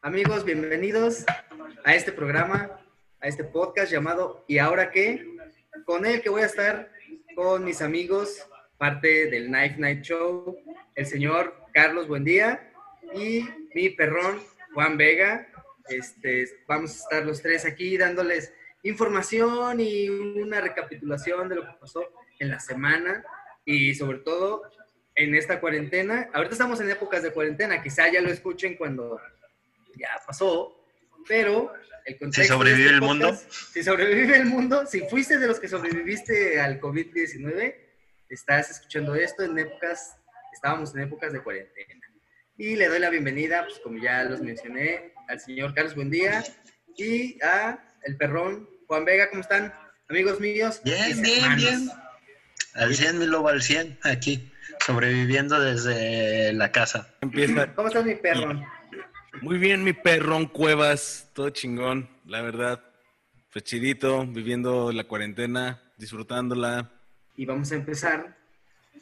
Amigos, bienvenidos a este programa, a este podcast llamado ¿Y ahora qué? Con el que voy a estar con mis amigos, parte del Knife Night Show, el señor Carlos Buendía y mi perrón Juan Vega. Este, vamos a estar los tres aquí dándoles información y una recapitulación de lo que pasó en la semana y sobre todo en esta cuarentena. Ahorita estamos en épocas de cuarentena, quizá ya lo escuchen cuando ya pasó, pero el contexto... ¿Si sobrevive este el mundo? Si sobrevive el mundo, si fuiste de los que sobreviviste al COVID-19, estás escuchando esto en épocas, estábamos en épocas de cuarentena. Y le doy la bienvenida, pues como ya los mencioné, al señor Carlos Buendía y a el perrón Juan Vega, ¿cómo están? Amigos míos. Bien, bien, hermanos. bien. Al 100, mi lobo, al 100, aquí, sobreviviendo desde la casa. Empieza. ¿Cómo estás, mi perrón? Muy bien, mi perrón Cuevas, todo chingón, la verdad. Pues chidito, viviendo la cuarentena, disfrutándola. Y vamos a empezar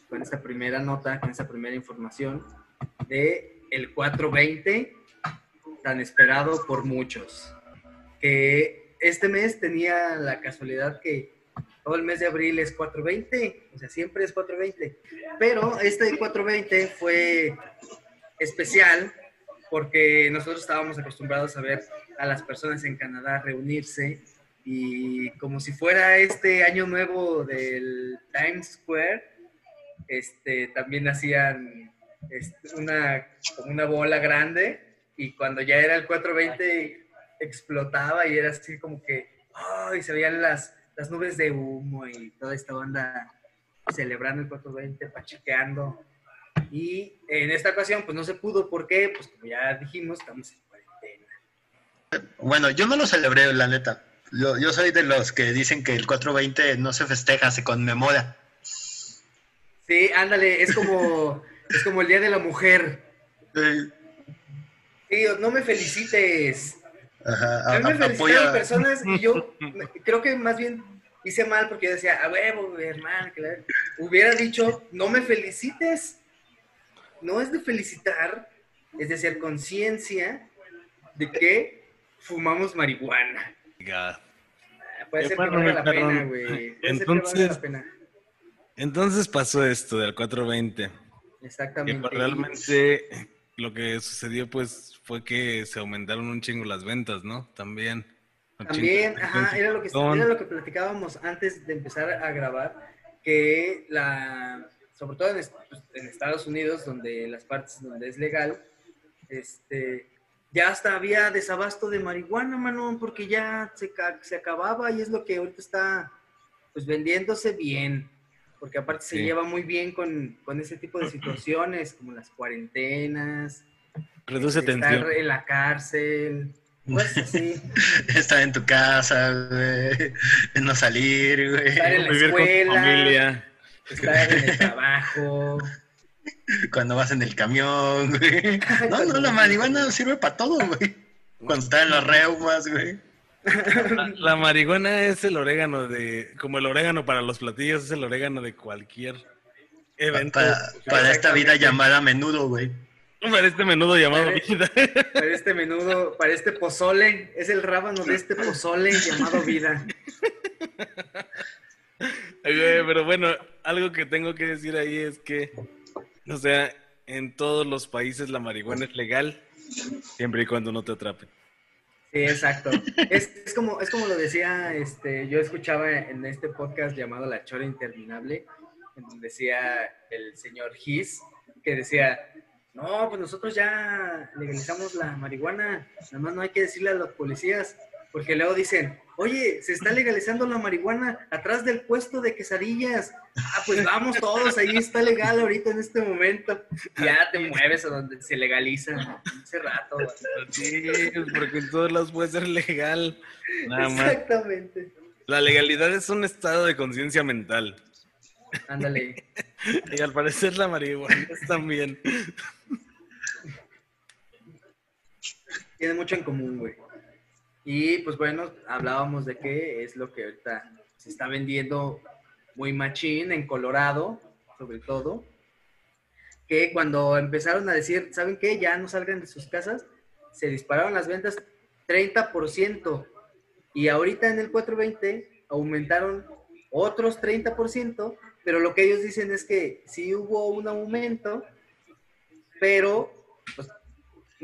con esta primera nota, con esta primera información de el 420, tan esperado por muchos. Que este mes tenía la casualidad que todo el mes de abril es 420, o sea, siempre es 420. Pero este 420 fue especial porque nosotros estábamos acostumbrados a ver a las personas en Canadá reunirse y como si fuera este año nuevo del Times Square, este, también hacían este, una, como una bola grande y cuando ya era el 420 explotaba y era así como que, oh, y se veían las, las nubes de humo y toda esta banda celebrando el 420, pachequeando. Y en esta ocasión, pues no se pudo. ¿Por qué? Pues como ya dijimos, estamos en cuarentena. Bueno, yo no lo celebré, la neta. Yo, yo soy de los que dicen que el 420 no se festeja, se conmemora. Sí, ándale, es como, es como el Día de la Mujer. Sí. Sí, no me felicites. Ajá, a mí me felicitaron personas y yo creo que más bien hice mal porque yo decía, a huevo, hermano, que la... hubiera dicho, no me felicites. No es de felicitar, es de hacer conciencia de que fumamos marihuana. God. Puede ser que valga la pena, güey. Entonces, la pena. entonces pasó esto del 420. Exactamente. Y pues realmente lo que sucedió pues fue que se aumentaron un chingo las ventas, ¿no? También. También, chingo. ajá, era lo, que, era lo que platicábamos antes de empezar a grabar, que la, sobre todo en, en, Estados Unidos, donde las partes donde es legal, este, ya hasta había desabasto de marihuana, mano, porque ya se, se acababa y es lo que ahorita está, pues, vendiéndose bien, porque aparte se lleva muy bien con, con ese tipo de situaciones, como las cuarentenas, Reduce estar tensión. en la cárcel, pues así, Estar en tu casa, güey. No salir, güey. estar en la Vivir con tu escuela, familia. Estar en el trabajo. Cuando vas en el camión, güey. No, no, la marihuana sirve para todo, güey. Cuando estás en los reumas, güey. La, la marihuana es el orégano de, como el orégano para los platillos, es el orégano de cualquier evento. Para, para esta vida llamada menudo, güey. Para este menudo llamado Para- vida. Para este menudo, para este pozole, es el rábano de este pozole llamado vida. Pero bueno, algo que tengo que decir ahí es que, o sea, en todos los países la marihuana es legal, siempre y cuando no te atrapen. Sí, exacto. Es, es como, es como lo decía, este, yo escuchaba en este podcast llamado La Chora Interminable, en donde decía el señor Gis, que decía, no, pues nosotros ya legalizamos la marihuana, nada más no hay que decirle a los policías, porque luego dicen, oye, se está legalizando la marihuana atrás del puesto de quesadillas. Ah, pues vamos todos, ahí está legal ahorita en este momento. Ya te mueves a donde se legaliza hace rato. güey. Sí, porque en todos lados puede ser legal. Nada más. Exactamente. La legalidad es un estado de conciencia mental. Ándale. Y al parecer la marihuana también. Tiene mucho en común, güey. Y pues bueno, hablábamos de que es lo que ahorita se está vendiendo muy machín en Colorado, sobre todo. Que cuando empezaron a decir, ¿saben qué? Ya no salgan de sus casas, se dispararon las ventas 30%. Y ahorita en el 420 aumentaron otros 30%, pero lo que ellos dicen es que sí hubo un aumento, pero pues,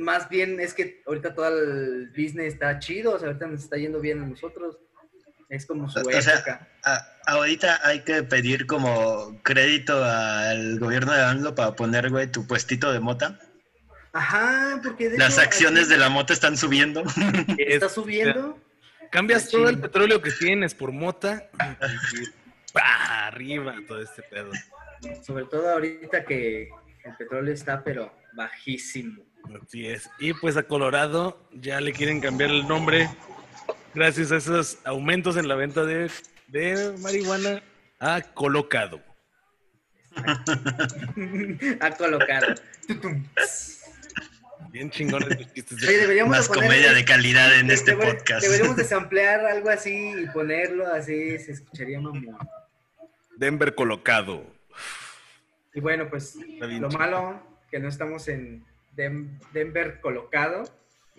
más bien es que ahorita todo el business está chido, o sea, ahorita nos está yendo bien a nosotros. Es como su O época. sea, a- ahorita hay que pedir como crédito al gobierno de AMLO para poner, güey, tu puestito de mota. Ajá, porque de Las hecho, acciones aquí de la mota están subiendo. está subiendo. Cambias todo el petróleo que tienes por mota y ¡pa! arriba todo este pedo. Sobre todo ahorita que el petróleo está, pero bajísimo. Así es. Y pues a Colorado ya le quieren cambiar el nombre gracias a esos aumentos en la venta de, de marihuana a Colocado. ha colocado. Bien chingones los chistes de- Oye, deberíamos Más de poner- comedia de calidad en de- este deber- podcast. Deberíamos de samplear algo así y ponerlo así, se escucharía mamón. Denver Colocado. Y bueno, pues lo malo que no estamos en Denver colocado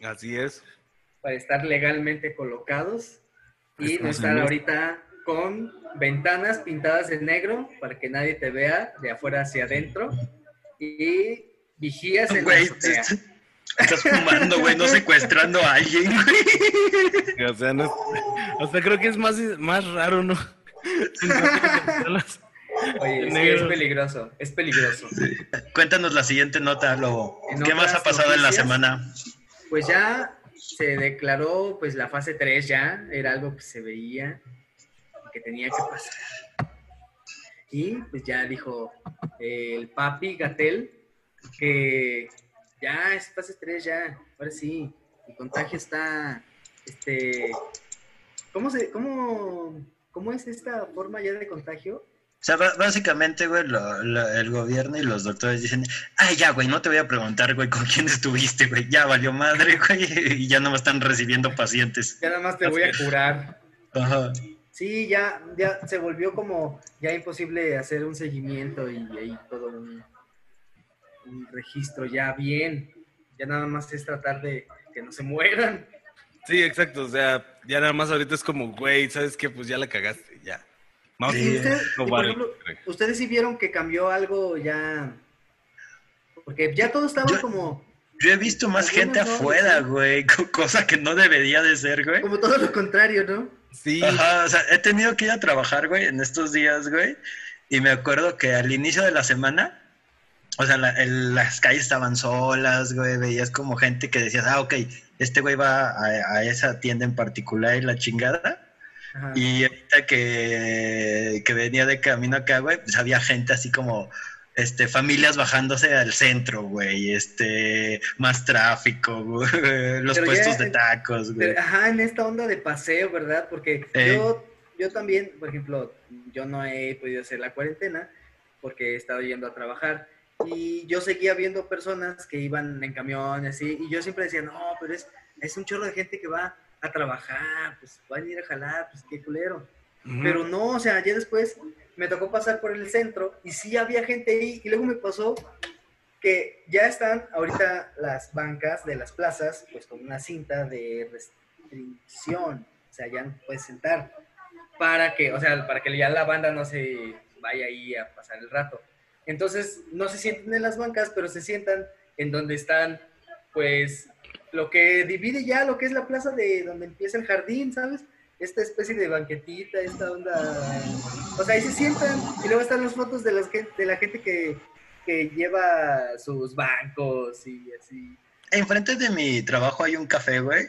Así es. para estar legalmente colocados y no estar ahorita con ventanas pintadas de negro para que nadie te vea de afuera hacia adentro y vigías en la Güey, azotea. estás fumando, güey, no secuestrando a alguien, güey. O sea, no creo que es más, más raro, ¿no? Oye, sí, Negro. es peligroso, es peligroso. Cuéntanos la siguiente nota, Lobo. ¿Qué más ha pasado en la semana? Pues ya se declaró pues la fase 3 ya, era algo que se veía que tenía que pasar. Y pues ya dijo el papi Gatel que ya es fase 3 ya, ahora sí, el contagio está, este, ¿cómo se, cómo, cómo es esta forma ya de contagio? O sea, básicamente, güey, lo- lo- el gobierno y los doctores dicen, ay, ya, güey, no te voy a preguntar, güey, con quién estuviste, güey, ya valió madre, güey, y ya no me están recibiendo pacientes. Ya nada más te voy a curar. Ajá. Sí, ya, ya se volvió como ya imposible hacer un seguimiento y ahí todo un, un registro ya bien. Ya nada más es tratar de que no se mueran. Sí, exacto. O sea, ya nada más ahorita es como, güey, ¿sabes qué? Pues ya la cagaste, Vamos Sí. Y usted- no vale. ejemplo, ustedes sí vieron que cambió algo ya. Porque ya todo estaba Yo- como, Yo he visto más gente no, afuera, sí. güey, co- cosa que no debería de ser, güey. como todo lo contrario, ¿no? Sí, Ajá, o sea, he tenido que ir a trabajar, güey, en estos días, güey. Y me acuerdo que al inicio de la semana, o sea, la- el- las calles estaban solas, güey, veías como gente que decías, ah, ok, este güey va a, a esa tienda en particular y la chingada. Ajá. Y ahorita que, que venía de camino acá, güey, pues había gente así como, este, familias bajándose al centro, güey, este, más tráfico, güey, los Pero ya puestos de en- tacos, güey. Pero, ajá, en esta onda de paseo, ¿verdad? Porque Eh. yo, yo también, por ejemplo, yo no he podido hacer la cuarentena porque he estado yendo a trabajar y yo seguía viendo personas que iban en camiones y, y yo siempre decía, no, pero es, es un chorro de gente que va a trabajar, pues van a ir a jalar, pues qué culero. Pero no, o sea, ya después me tocó pasar por el centro y sí había gente ahí y luego me pasó que ya están ahorita las bancas de las plazas pues con una cinta de restricción, o sea, ya no puedes sentar para que, o sea, para que ya la banda no se vaya ahí a pasar el rato. Entonces, no se sientan en las bancas, pero se sientan en donde están, pues, lo que divide ya lo que es la plaza de donde empieza el jardín, ¿sabes? Esta especie de banquetita, esta onda. O sea, ahí se sientan y luego están las fotos de, las, de la gente que, que lleva sus bancos y así. Enfrente de mi trabajo hay un café, güey,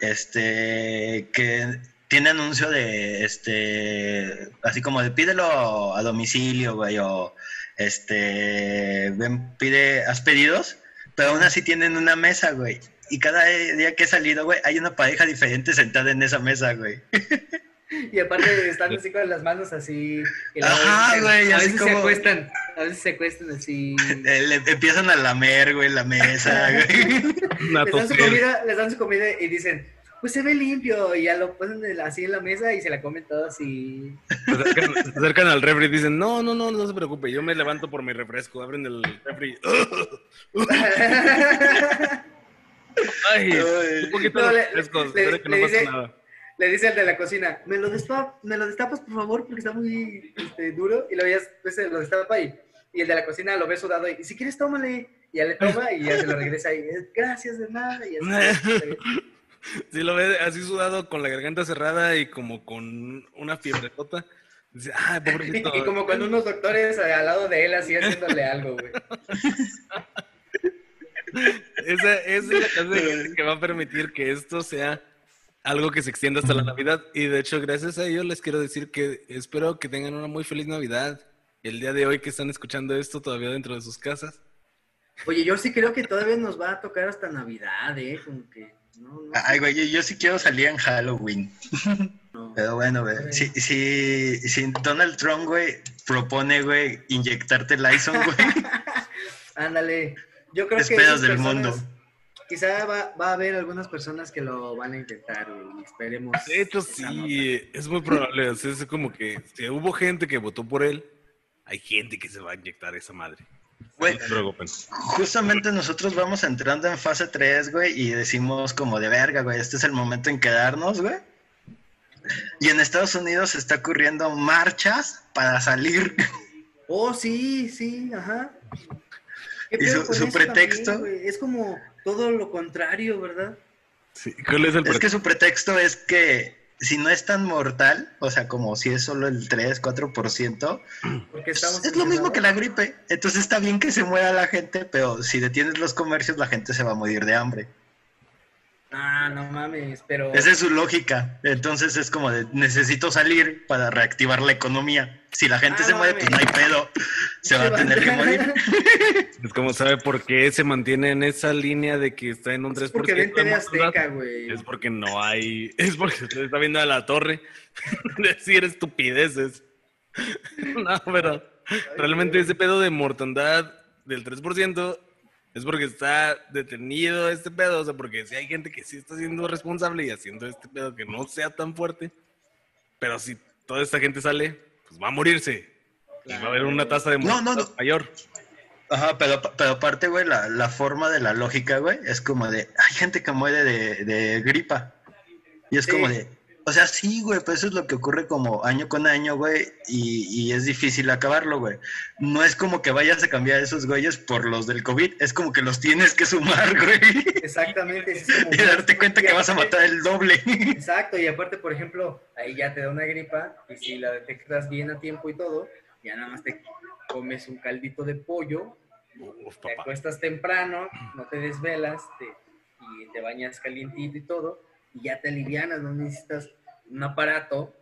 este, que tiene anuncio de, este, así como de pídelo a domicilio, güey, o, este, pide, haz pedidos, pero aún así tienen una mesa, güey. Y cada día que he salido, güey, hay una pareja diferente sentada en esa mesa, güey. Y aparte están así con las manos así. Ajá, a veces- güey, A así veces se acuestan, a veces se acuestan así. Eh, le empiezan a lamer, güey, la mesa. Una les dan su comida, les dan su comida y dicen, pues se ve limpio, y ya lo ponen así en la mesa y se la comen todos y... Se acercan, se acercan al refri y dicen, no, no, no, no se preocupe, yo me levanto por mi refresco. Abren el refri. Ay, Ay. un poquito No, le- que no dice- nada. Le dice al de la cocina, ¿me lo, destap- me lo destapas, por favor, porque está muy este, duro. Y lo veías, pues, se lo destapa y, y el de la cocina lo ve sudado y, si quieres, tómale. Y ya le toma y ya se lo regresa y, gracias de nada. Y así. Si lo ve así sudado, con la garganta cerrada y como con una fiebre tota, dice, ay, pobrecito. y como con unos doctores al lado de él, así haciéndole algo, güey. Esa, esa es la gente que va a permitir que esto sea algo que se extienda hasta la Navidad. Y de hecho, gracias a ellos les quiero decir que espero que tengan una muy feliz Navidad. El día de hoy que están escuchando esto todavía dentro de sus casas. Oye, yo sí creo que todavía nos va a tocar hasta Navidad, ¿eh? Como que, no, no. Ay, güey, yo, yo sí quiero salir en Halloween. no. Pero bueno, güey. Si, si, si Donald Trump, güey, propone, güey, inyectarte Lyson, güey. Ándale. Yo creo Es que. del personas- mundo. Quizá va, va a haber algunas personas que lo van a intentar, güey, y esperemos. De hecho, nota. sí, es muy probable. o sea, es como que si hubo gente que votó por él, hay gente que se va a inyectar esa madre. Güey, justamente nosotros vamos entrando en fase 3, güey, y decimos como de verga, güey, este es el momento en quedarnos, güey. Y en Estados Unidos se está ocurriendo marchas para salir. Oh, sí, sí, ajá. ¿Qué ¿Y su- pretexto? también, es como todo lo contrario, ¿verdad? Sí, ¿Cuál es el Es que su pretexto es que si no es tan mortal, o sea, como si es solo el 3, 4%, Porque estamos es lo mismo que la gripe. Entonces está bien que se muera la gente, pero si detienes los comercios, la gente se va a morir de hambre. Ah, no mames, pero. Esa es su lógica. Entonces es como de necesito salir para reactivar la economía. Si la gente Ah, se no muere, pues no mames. hay pedo. Se va a tener que morir. Es como sabe por qué se mantiene en esa línea de que está en un 3%. Es porque ven de TV. Azteca, güey. Es porque no hay. Es porque usted está viendo a la torre decir estupideces. No, pero realmente ese pedo de mortandad del 3% es porque está detenido este pedo. O sea, porque si hay gente que sí está siendo responsable y haciendo este pedo que no sea tan fuerte. Pero si toda esta gente sale, pues va a morirse. Y va a haber una tasa de No, no, mortalidad no. mayor. Ajá, pero, pero aparte, güey, la, la forma de la lógica, güey, es como de, hay gente que muere de, de gripa. Y es Sí. como de, o sea, sí, güey, pues eso es lo que ocurre como año con año, güey, y, y es difícil acabarlo, güey. No es como que vayas a cambiar esos güeyes por los del COVID, es como que los tienes que sumar, güey. Exactamente. es como- Y darte cuenta que vas a matar el doble. Exacto, y aparte, por ejemplo, ahí ya te da una gripa, y si la detectas bien a tiempo y todo, ya nada más te comes un caldito de pollo, Uf, te acuestas temprano, no te desvelas, te- y te bañas calientito y todo, y ya te alivianas, no necesitas un aparato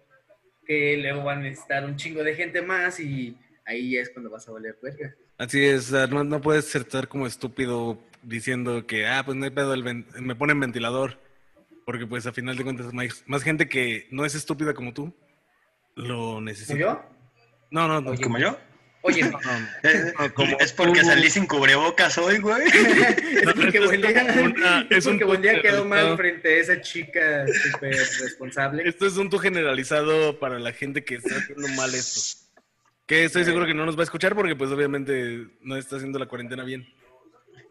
que luego va a necesitar un chingo de gente más y ahí ya es cuando vas a valer verga. Así es, no, no puedes estar como estúpido diciendo que, ah, pues no hay pedo, el ven- me ponen ventilador. Porque pues a final de cuentas más, más gente que no es estúpida como tú lo ¿Como necesita. yo? No, no, no. ¿Como yo? Oye, no, no. Eh, No, como es porque tú. salí sin cubrebocas hoy, güey. es No, porque es buen día, una- es un quedó mal frente a esa chica súper responsable. Esto es un tu generalizado para la gente que está haciendo mal esto. Que estoy seguro que no nos va a escuchar porque pues obviamente no está haciendo la cuarentena bien.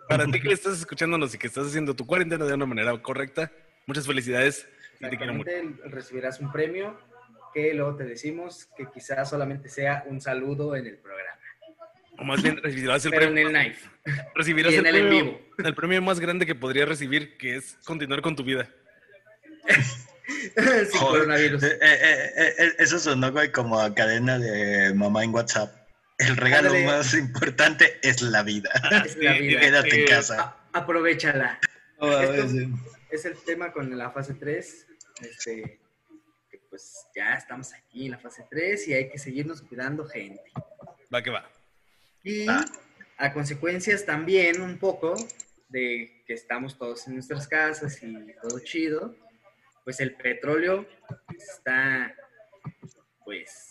Para ti que estás escuchándonos y que estás haciendo tu cuarentena de una manera correcta, muchas felicidades. y te quiero mucho. Exactamente, recibirás un premio que luego te decimos que quizás solamente sea un saludo en el programa, O más bien recibirás el pero en premio. el knife. recibirás y en el, el en premio, vivo. el premio más grande que podrías recibir, que es continuar con tu vida. Sin Joder. coronavirus. Eh, eh, eh, eh, eso sonó, güey, como a cadena de mamá en WhatsApp. El regalo Ándale. más importante es la vida. Es la vida. Quédate en eh, casa. A- aprovechala. Esto-. Es el tema con la fase 3. Este, pues ya estamos aquí en la fase 3 y hay que seguirnos cuidando gente. Va que va. Y Ah. a consecuencias también un poco de que estamos todos en nuestras casas y todo chido, pues el petróleo está pues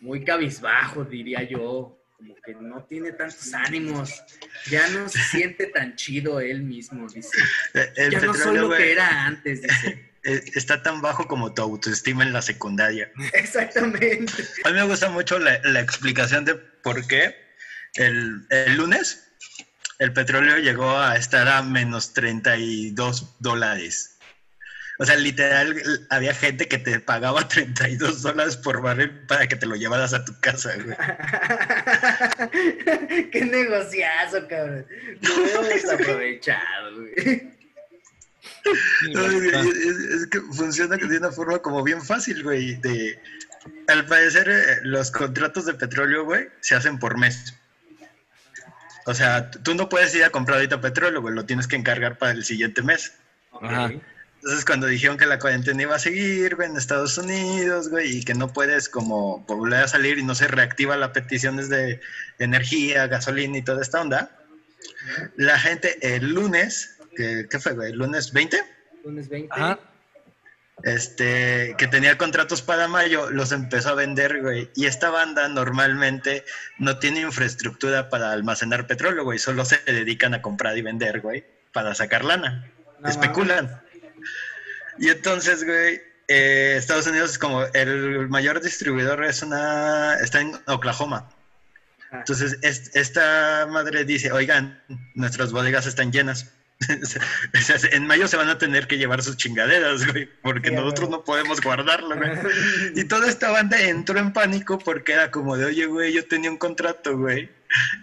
muy cabizbajo, diría yo, como que no tiene tantos ánimos, ya no se siente tan chido él mismo, dice. El Ya no soy lo que era antes, dice. Eh, está tan bajo como tu autoestima en la secundaria. Exactamente. A mí me gusta mucho la, la explicación de por qué el, el lunes el petróleo llegó a estar a menos 32 dólares. O sea, literal, había gente que te pagaba 32 dólares por barril para que te lo llevaras a tu casa, güey. Qué negociazo, cabrón. Lo veo desaprovechado, güey. Es, es- es que funciona de una forma como bien fácil, güey. De, al parecer, eh, los contratos de petróleo, güey, se hacen por mes. O sea, tú no puedes ir a comprar ahorita petróleo, güey, lo tienes que encargar para el siguiente mes. Ajá. Entonces, cuando dijeron que la cuarentena iba a seguir, güey, en Estados Unidos, güey, y que no puedes como volver a salir y no se reactiva las peticiones de energía, gasolina y toda esta onda, la gente el lunes, que, ¿qué fue, güey? ¿El lunes 20? Lunes 20. Ajá. este, que tenía contratos para mayo, los empezó a vender, güey. Y esta banda normalmente no tiene infraestructura para almacenar petróleo, güey. Solo se dedican a comprar y vender, güey, para sacar lana. No Especulan. Y entonces, güey, eh, Estados Unidos es como el mayor distribuidor es una está en Oklahoma. Entonces, es- esta madre dice, oigan, nuestras bodegas están llenas. En mayo se van a tener que llevar sus chingaderas, güey, porque Sí, nosotros no podemos guardarlo, güey. Y toda esta banda entró en pánico porque era como de, oye, güey, yo tenía un contrato, güey,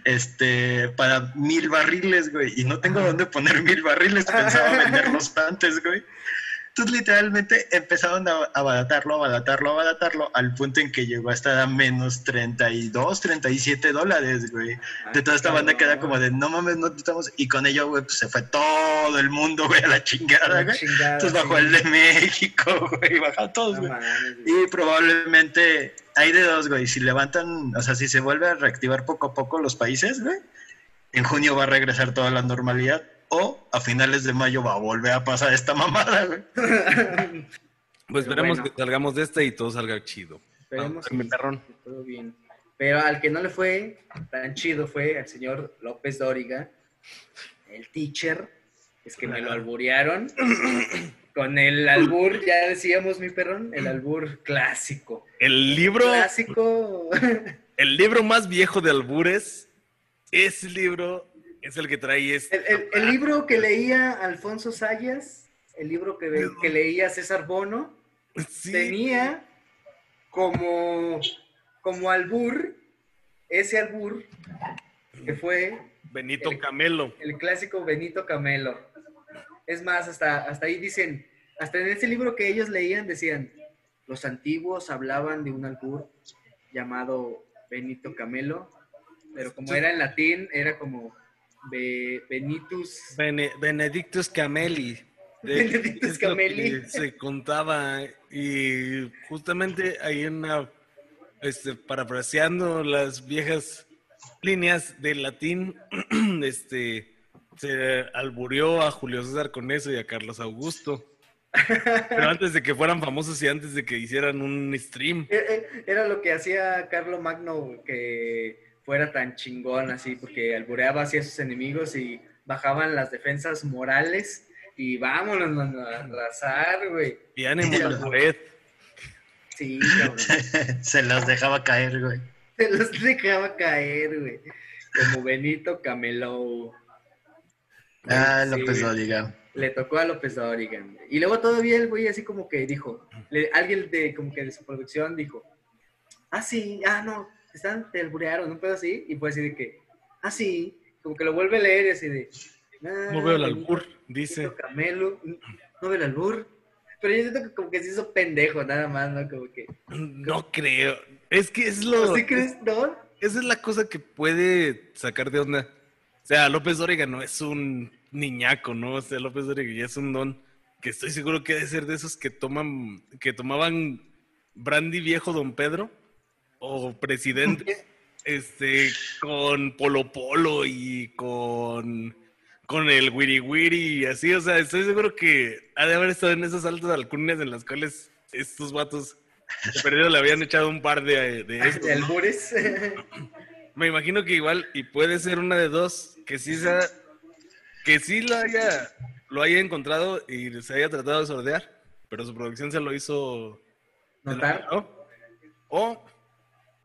este, para mil barriles, güey, y no tengo dónde poner mil barriles, pensaba venderlos antes, güey. Entonces, literalmente empezaron a abaratarlo, abaratarlo, abaratarlo, al punto en que llegó a estar a menos 32, 37 dólares, güey. De toda esta banda queda como de, no mames, no estamos. Y con ello, güey, pues se fue todo el mundo, güey, a la chingada, güey. chingada, Entonces bajó sí. el de México, güey, todos, No güey. mames, güey. Y probablemente hay de dos, güey. Si levantan, o sea, si se vuelve a reactivar poco a poco los países, güey, en junio va a regresar toda la normalidad. O a finales de mayo va a volver a pasar esta mamada, güey. Pues Pero esperemos bueno. que salgamos de esta y todo salga chido. Esperemos Ah, mi que- perrón. que todo bien. Pero al que no le fue tan chido fue al señor López Dóriga, el teacher. Es que me lo alburearon. Con el albur, ya decíamos, mi perrón, el albur clásico. El libro, Clásico. el libro más viejo de albures, ese libro es el que trae este. El, el- el libro que leía Alfonso Sayas, el libro que, que leía César Bono, Sí. tenía como, como albur, ese albur, que fue Benito el- Camelo. el clásico Benito Camelo. Es más, hasta, hasta ahí dicen, hasta en ese libro que ellos leían decían, los antiguos hablaban de un albur llamado Benito Camelo, pero como era en latín, era como Be- Benitus. Bene- Benedictus Cameli. De- Benedictus Cameli. Se contaba y justamente hay una, este, parafraseando las viejas líneas del latín, este, se alburió a Julio César con eso y a Carlos Augusto. Pero antes de que fueran famosos y antes de que hicieran un stream. E- e- Era lo que hacía Carlo Magno que fuera tan chingón así, porque albureaba así a sus enemigos y bajaban las defensas morales y vámonos mano, a arrasar, güey. La red. Sí, cabrón. Se los dejaba caer, güey. Se los dejaba caer, güey. Como Benito Camelo. Ah, Sí, López güey. Dóriga. Le tocó a López Dóriga. Y luego todavía el güey así como que dijo, le- alguien de como que de su producción dijo, ah, sí, ah, no, están, te alburearon, un pedo así, y fue así de que, ah, sí, como que lo vuelve a leer y así de, ah, No veo el albur, dice. Camelo, no veo el albur. Pero yo siento que como que se hizo pendejo, nada más, ¿no? Como que, No creo. Es que es lo. ¿sí crees, no? Esa es la cosa que puede sacar de onda. O sea, López Dóriga no es un niñaco, ¿no? O sea, López Dóriga ya es un don que estoy seguro que debe ser de esos que toman, que tomaban brandy viejo Don Pedro o presidente, este, con Polo Polo y con, con el Wiri Wiri y así. O sea, estoy seguro que ha de haber estado en esas altas alcurnias en las cuales estos vatos de perdido le habían echado un par de, de estos. De. Me imagino que igual, y puede ser una de dos, que sí sea, que sí lo haya, lo haya encontrado y se haya tratado de sordear, pero su producción se lo hizo Notar. O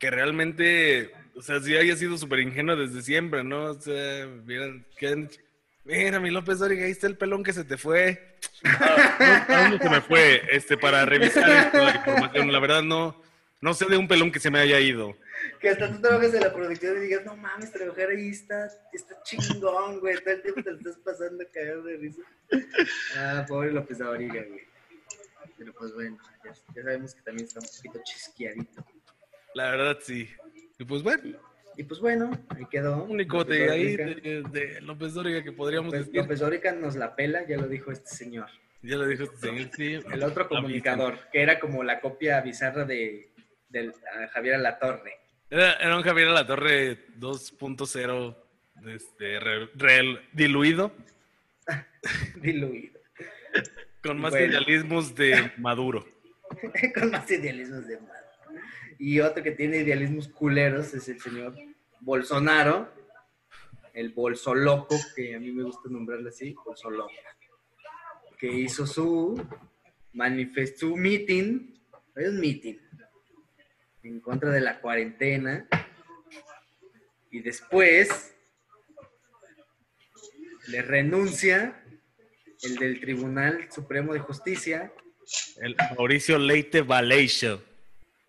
que realmente o sea, sí haya sido súper ingenuo desde siempre, ¿no? O sea, miren, ¿qué? Mira, mi López Dóriga, ahí está el pelón que se te fue. Ah, ¿A dónde se me fue? Este, para revisar esto, la información. La verdad, no, no sé de un pelón que se me haya ido. Que hasta tú trabajas en la producción y digas, no mames, trabajar ahí está, está chingón, güey. Todo el tiempo te lo estás pasando cagado de risa. Ah, pobre López Dóriga, güey. Pero pues bueno, ya, ya sabemos que también está un poquito chisqueadito. La verdad, sí. Y pues bueno, Y pues bueno, ahí quedó. único de ahí de, de López Dóriga que podríamos López, decir. López Dóriga nos la pela, ya lo dijo este señor. Ya lo dijo este señor, sí. El otro comunicador, que era como la copia bizarra de del, a Javier Alatorre. Era, era un Javier La Torre 2.0 este, re- re- diluido, Diluido. con más Bueno. idealismos de Maduro. Con más idealismos de madre. Y otro que tiene idealismos culeros es el señor Bolsonaro, el bolsoloco, que a mí me gusta nombrarle así, bolsoloco, que hizo su manifest, su meeting, es un meeting, en contra de la cuarentena. Y después le renuncia el del Tribunal Supremo de Justicia, El Mauricio Leite Valeixo.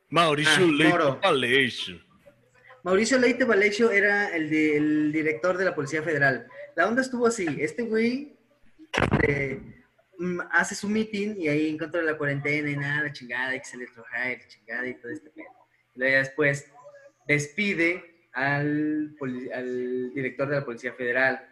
Mauricio Ah, Leite. Valeixo. Mauricio Leite Valeixo era el, de- el director de la Policía Federal. La onda estuvo así. Este güey eh, mm, hace su meeting y ahí en contra de la cuarentena y nada, la chingada, hay que salir a trabajar la chingada y todo este pedo. Y luego después despide al, director de la Policía Federal.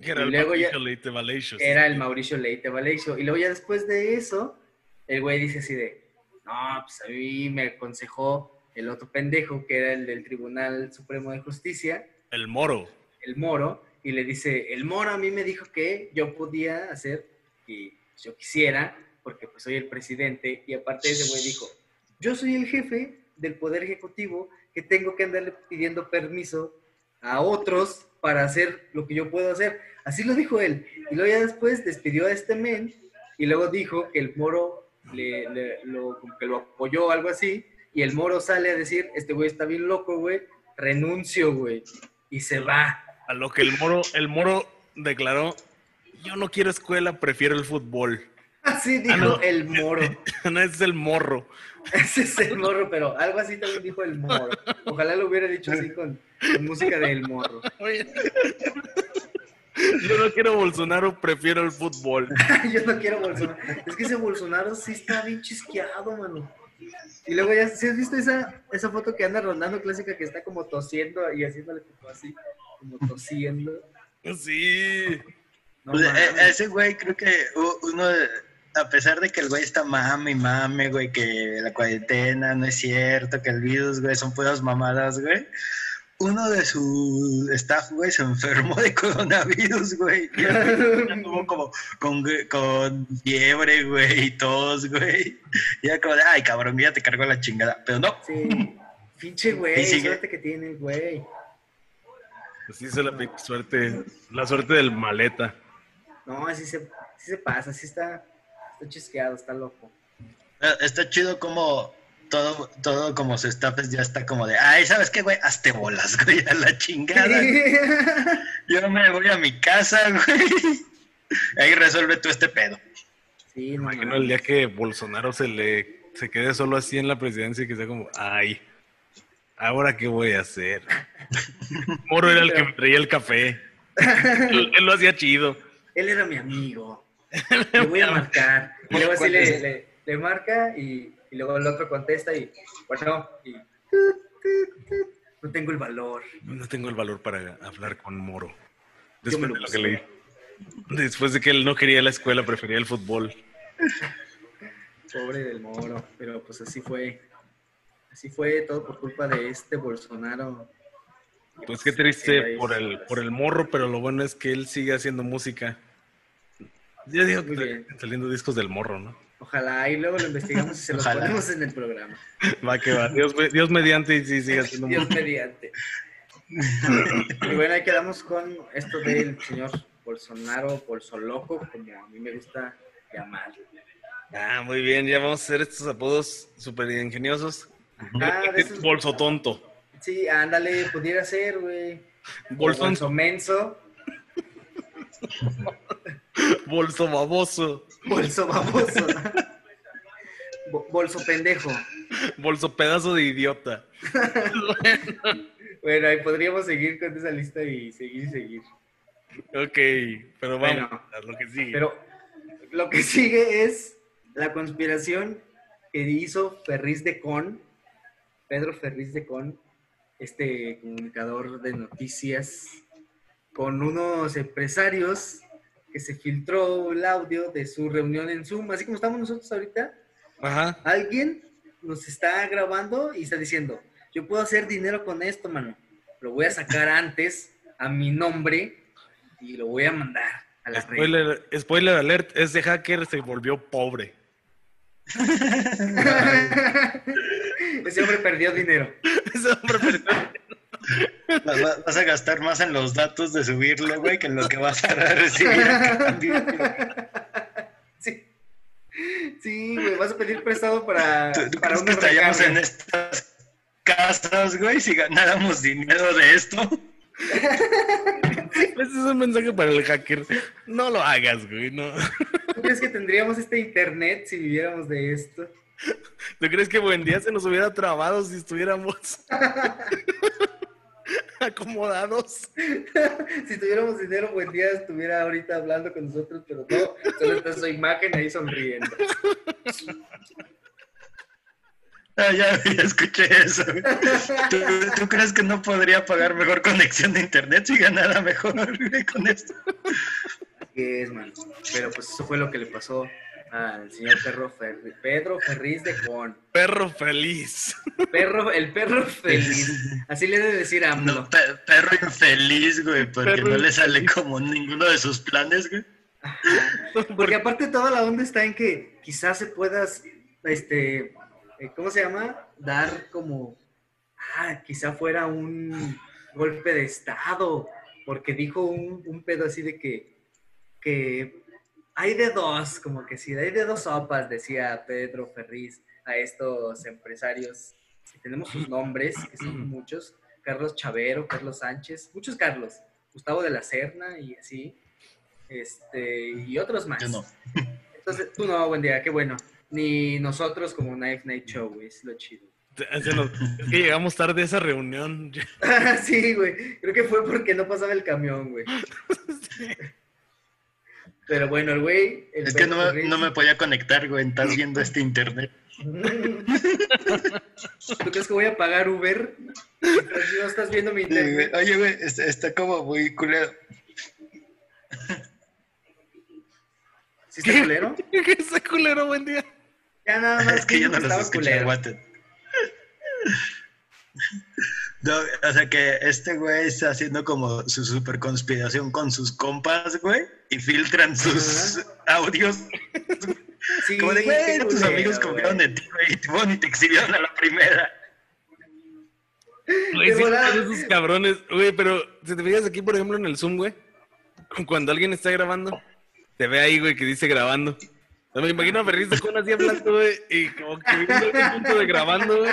Era el luego ya- Mauricio Leite Valeixo. sí. Era el Mauricio Leite Valeixo. Y luego ya después de eso, el güey dice así de, no, pues a mí me aconsejó el otro pendejo, que era el del Tribunal Supremo de Justicia, El Moro. el Moro, y le dice, el Moro a mí me dijo que yo podía hacer que yo quisiera, porque pues soy el presidente, y aparte ese güey dijo, yo soy el jefe del Poder Ejecutivo que tengo que andarle pidiendo permiso a otros para hacer lo que yo puedo hacer. Así lo dijo él. Y luego ya después despidió a este men y luego dijo que el Moro le, le- lo, como que lo apoyó algo así. Y el Moro sale a decir, este güey está bien loco, güey, renuncio, güey. Y se va. A lo que el Moro, el Moro declaró, yo no quiero escuela, prefiero el fútbol. Así dijo Ah, no. el Moro. no, ese es el morro. Ese es el morro, pero algo así también dijo el Moro. Ojalá lo hubiera dicho así con, con música del Morro. Yo no quiero Bolsonaro, prefiero el fútbol. Yo no quiero Bolsonaro. Es que ese Bolsonaro sí está bien chisqueado, mano. Y luego ya, ¿sí has visto esa, esa foto que anda rondando clásica que está como tosiendo y haciéndole como así, como tosiendo? Sí. No Pues, eh, ese güey creo que uno, a pesar de que el güey está mame y mame, güey, que la cuarentena no es cierto, que el virus, güey, son puras mamadas, güey. Uno de su staff, güey, se enfermó de coronavirus, güey. Anduvo como con, con fiebre, güey, y tos, güey. Y ya como de, ay, cabrón, ya te cargó la chingada. Pero no, Sí. Pinche güey, suerte que tiene, güey. Pues sí se la suerte. La suerte del maleta. No, así se, así se pasa, así está, está chisqueado, está loco. Eh, Está chido como todo, todo como su staff ya está como de, ay, ¿sabes qué, güey? Hazte bolas, güey, a la chingada. Yo me voy a mi casa, güey. Ahí resuelve tú este pedo. Sí, no Imagino el día que Bolsonaro se le se quede solo así en la presidencia y que sea como, ay, ¿ahora qué voy a hacer? Moro era el que me traía el café. Él, él lo hacía chido. Él era mi amigo. Le voy a marcar. Y luego así le, le, le marca y, y luego el otro contesta y, bueno, y... No tengo el valor. No tengo el valor para hablar con Moro. Después de lo que leí. Después de que él no quería la escuela, prefería el fútbol. Pobre del moro. Pero pues así fue. Así fue todo por culpa de este Bolsonaro. Pues qué triste por el, por el morro, pero lo bueno es que él sigue haciendo música. Ya digo saliendo discos del morro, ¿no? Ojalá y luego lo investigamos y se Ojalá. ponemos en el programa. Va que va. Dios, Dios mediante y sí sigue haciendo Dios mediante. Y bueno, ahí quedamos con esto del señor Bolsonaro, Bolsoloco, como a mí me gusta llamar. Ah, muy bien, ya vamos a hacer estos apodos súper ingeniosos. Ah, de esos- Bolso tonto. Sí, ándale, pudiera ser, güey. Bolso menso, bolso baboso, bolso baboso. Bo- bolso pendejo. bolso pedazo de idiota. Bueno, ahí podríamos seguir con esa lista y seguir y seguir. Ok, pero vamos Bueno. a lo que sigue. Pero lo que sigue es la conspiración que hizo Ferriz de Con, Pedro Ferriz de Con, este comunicador de noticias, con unos empresarios que se filtró el audio de su reunión en Zoom, así como estamos nosotros ahorita. Ajá. Alguien nos está grabando y está diciendo, yo puedo hacer dinero con esto, mano. Lo voy a sacar antes a mi nombre y lo voy a mandar a la red. Spoiler, spoiler alert, ese hacker se volvió pobre. Ese hombre perdió dinero. Ese hombre perdió- va- Vas a gastar más en los datos de subirlo, güey, que en lo que vas a recibir a cambio. Sí. Sí, güey, vas a pedir prestado para, ¿Tú, tú para crees que estaríamos en estas casas, güey, si ganáramos dinero de esto? Ese es un mensaje para el hacker. No lo hagas, güey. No. ¿Tú crees que tendríamos este internet si viviéramos de esto? ¿Tú crees que buen día se nos hubiera trabado si estuviéramos acomodados? Si tuviéramos dinero, buen día estuviera ahorita hablando con nosotros, pero no, solo está su imagen ahí sonriendo. Ah, ya, ya escuché eso. ¿Tú, tú crees que no podría pagar mejor conexión de internet si ganara mejor con esto? ¿Qué es, man? Pero pues eso fue lo que le pasó al señor Perro Ferri- Pedro Ferriz de Con. Perro feliz. Perro, el perro feliz. Así le debe decir a AMLO. No, pe- perro infeliz, güey, porque Perro no le sale como ninguno de sus planes, güey. Porque aparte toda la onda está en que quizás se puedas, este, eh, ¿cómo se llama? Dar como, ah, quizá fuera un golpe de estado, porque dijo un, un pedo así de que, que hay de dos, como que si hay de dos sopas, decía Pedro Ferriz a estos empresarios, que tenemos sus nombres, que son muchos, Carlos Chavero, Carlos Sánchez, muchos Carlos, Gustavo de la Serna y así, este, y otros más. Yo no. Entonces, tú no, buen día, qué bueno. Ni nosotros como Knife Night Show, güey, es lo chido. Es que llegamos tarde a esa reunión. sí, güey, creo que fue porque no pasaba el camión, güey. Pero bueno, el güey... el Es que no, no me podía conectar, güey, estás viendo este internet. ¿Tú crees que voy a pagar Uber? Si no estás viendo mi Sí, güey. internet. Oye, güey, está, está como muy culero. ¿Sí está culero? ¿Qué ese culero, buen día? Ya nada más Es que yo no los estaba escuché, culero. No, o sea que este güey está haciendo como su super conspiración con sus compas, güey, y filtran sus audios. Sí, Como de, güey, tus culero, amigos confiaron en ti, güey, y ni te exhibieron a la primera. Güey, sí, esos cabrones. Güey, pero si te fijas aquí, por ejemplo, en el Zoom, güey, cuando alguien está grabando, te ve ahí, güey, que dice grabando. Me imagino a Ferris de con así hablando, güey, y como que viendo el punto de grabando, güey.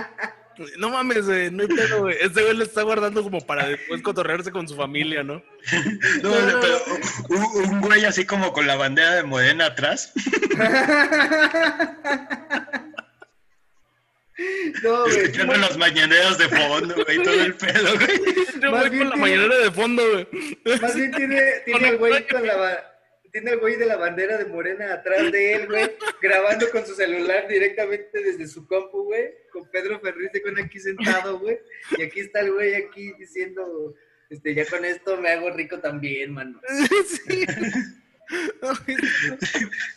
No mames, güey, no hay pedo, güey. Este güey le está guardando como para después cotorrearse con su familia, ¿no? No, no, pero un, un güey así como con la bandera de Morena atrás, No, güey. escuchando las mañaneras de fondo, güey, todo el pedo, güey. Más güey bien con la mañanera de fondo, güey. Más bien tiene, tiene el güey con la tiene el güey de la bandera de Morena atrás de él, güey, grabando con su celular directamente desde su compu, güey, con Pedro Ferriz con aquí sentado, güey, y aquí está el güey aquí diciendo, este, ya con esto me hago rico también, mano. Sí.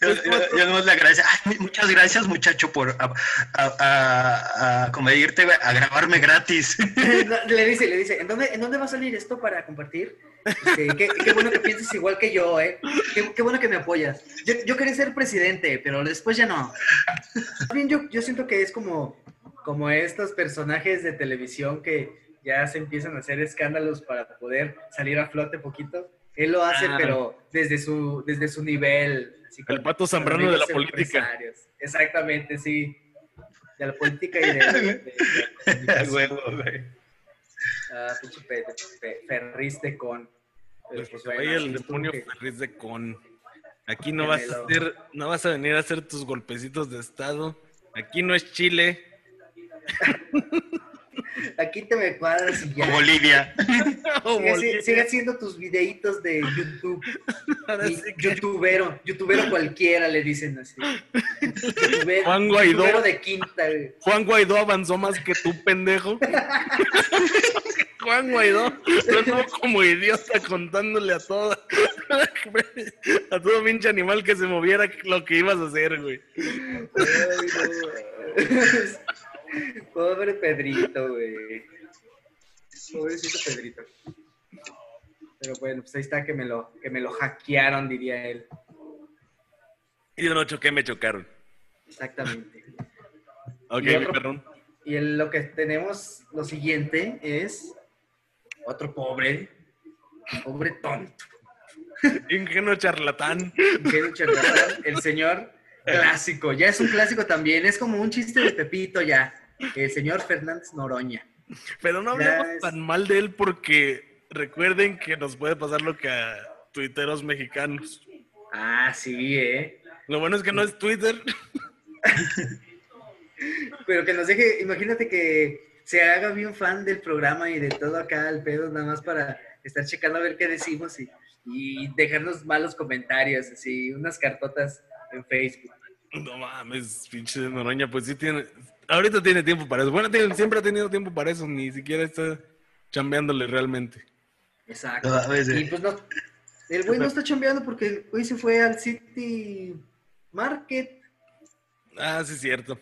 Yo, yo, yo nomás le agradezco. Ay, muchas gracias, muchacho, por a, a, a, a grabarme gratis. le dice, le dice, ¿en dónde, ¿en dónde va a salir esto para compartir? Este, qué, qué bueno que pienses igual que yo, ¿eh? Qué, qué bueno que me apoyas. Yo, yo quería ser presidente, pero después ya no. Bien, yo, yo siento que es como, como estos personajes de televisión que ya se empiezan a hacer escándalos para poder salir a flote poquito. Él lo hace, Ah. pero desde su, desde su nivel. así El pato Zambrano de la política. Exactamente, sí. De la política y de, de- de güey. Ah, de con. Pues, pues bueno, el demonio que- Ferriz de con. Aquí no vas a hacer, no vas a venir a hacer tus golpecitos de estado. Aquí no es Chile. Aquí te me cuadras y ya. Bolivia. Sigue, Bolivia. sigue haciendo tus videitos de YouTube. Sí que- youtubero, youtubero cualquiera le dicen así. Youtubero, Juan Guaidó. youtubero de quinta, güey. Juan Guaidó avanzó más que tú, pendejo. Juan Guaidó yo como idiota contándole a todo, a todo pinche animal que se moviera lo que ibas a hacer, güey. Ay, no. Pobre Pedrito, güey. Pobrecito Pedrito. Pero bueno, pues ahí está que me lo, que me lo hackearon, diría él. Y yo no choqué, me chocaron. Exactamente. Ok, Y mi otro- perrón. Y el- lo que tenemos, lo siguiente es otro pobre, pobre tonto, Ingenuo charlatán. ingenuo charlatán, el señor clásico. Ya es un clásico también, es como un chiste de Pepito ya. El señor Fernández Noroña. Pero no hablemos es- tan mal de él porque recuerden que nos puede pasar lo que a tuiteros mexicanos. Ah, sí, ¿eh? Lo bueno es que no es Twitter. Pero que nos deje, imagínate que se haga bien fan del programa y de todo acá el pedo, nada más para estar checando a ver qué decimos y, y dejarnos malos comentarios, así, unas cartotas en Facebook. No mames, pinche Noroña, pues sí tiene. Ahorita tiene tiempo para eso. Bueno, tiene- siempre ha tenido tiempo para eso, ni siquiera está chambeándole realmente. Exacto. No, a veces. Y pues no, el güey no está chambeando porque el güey se fue al City Market Ah, sí, es cierto.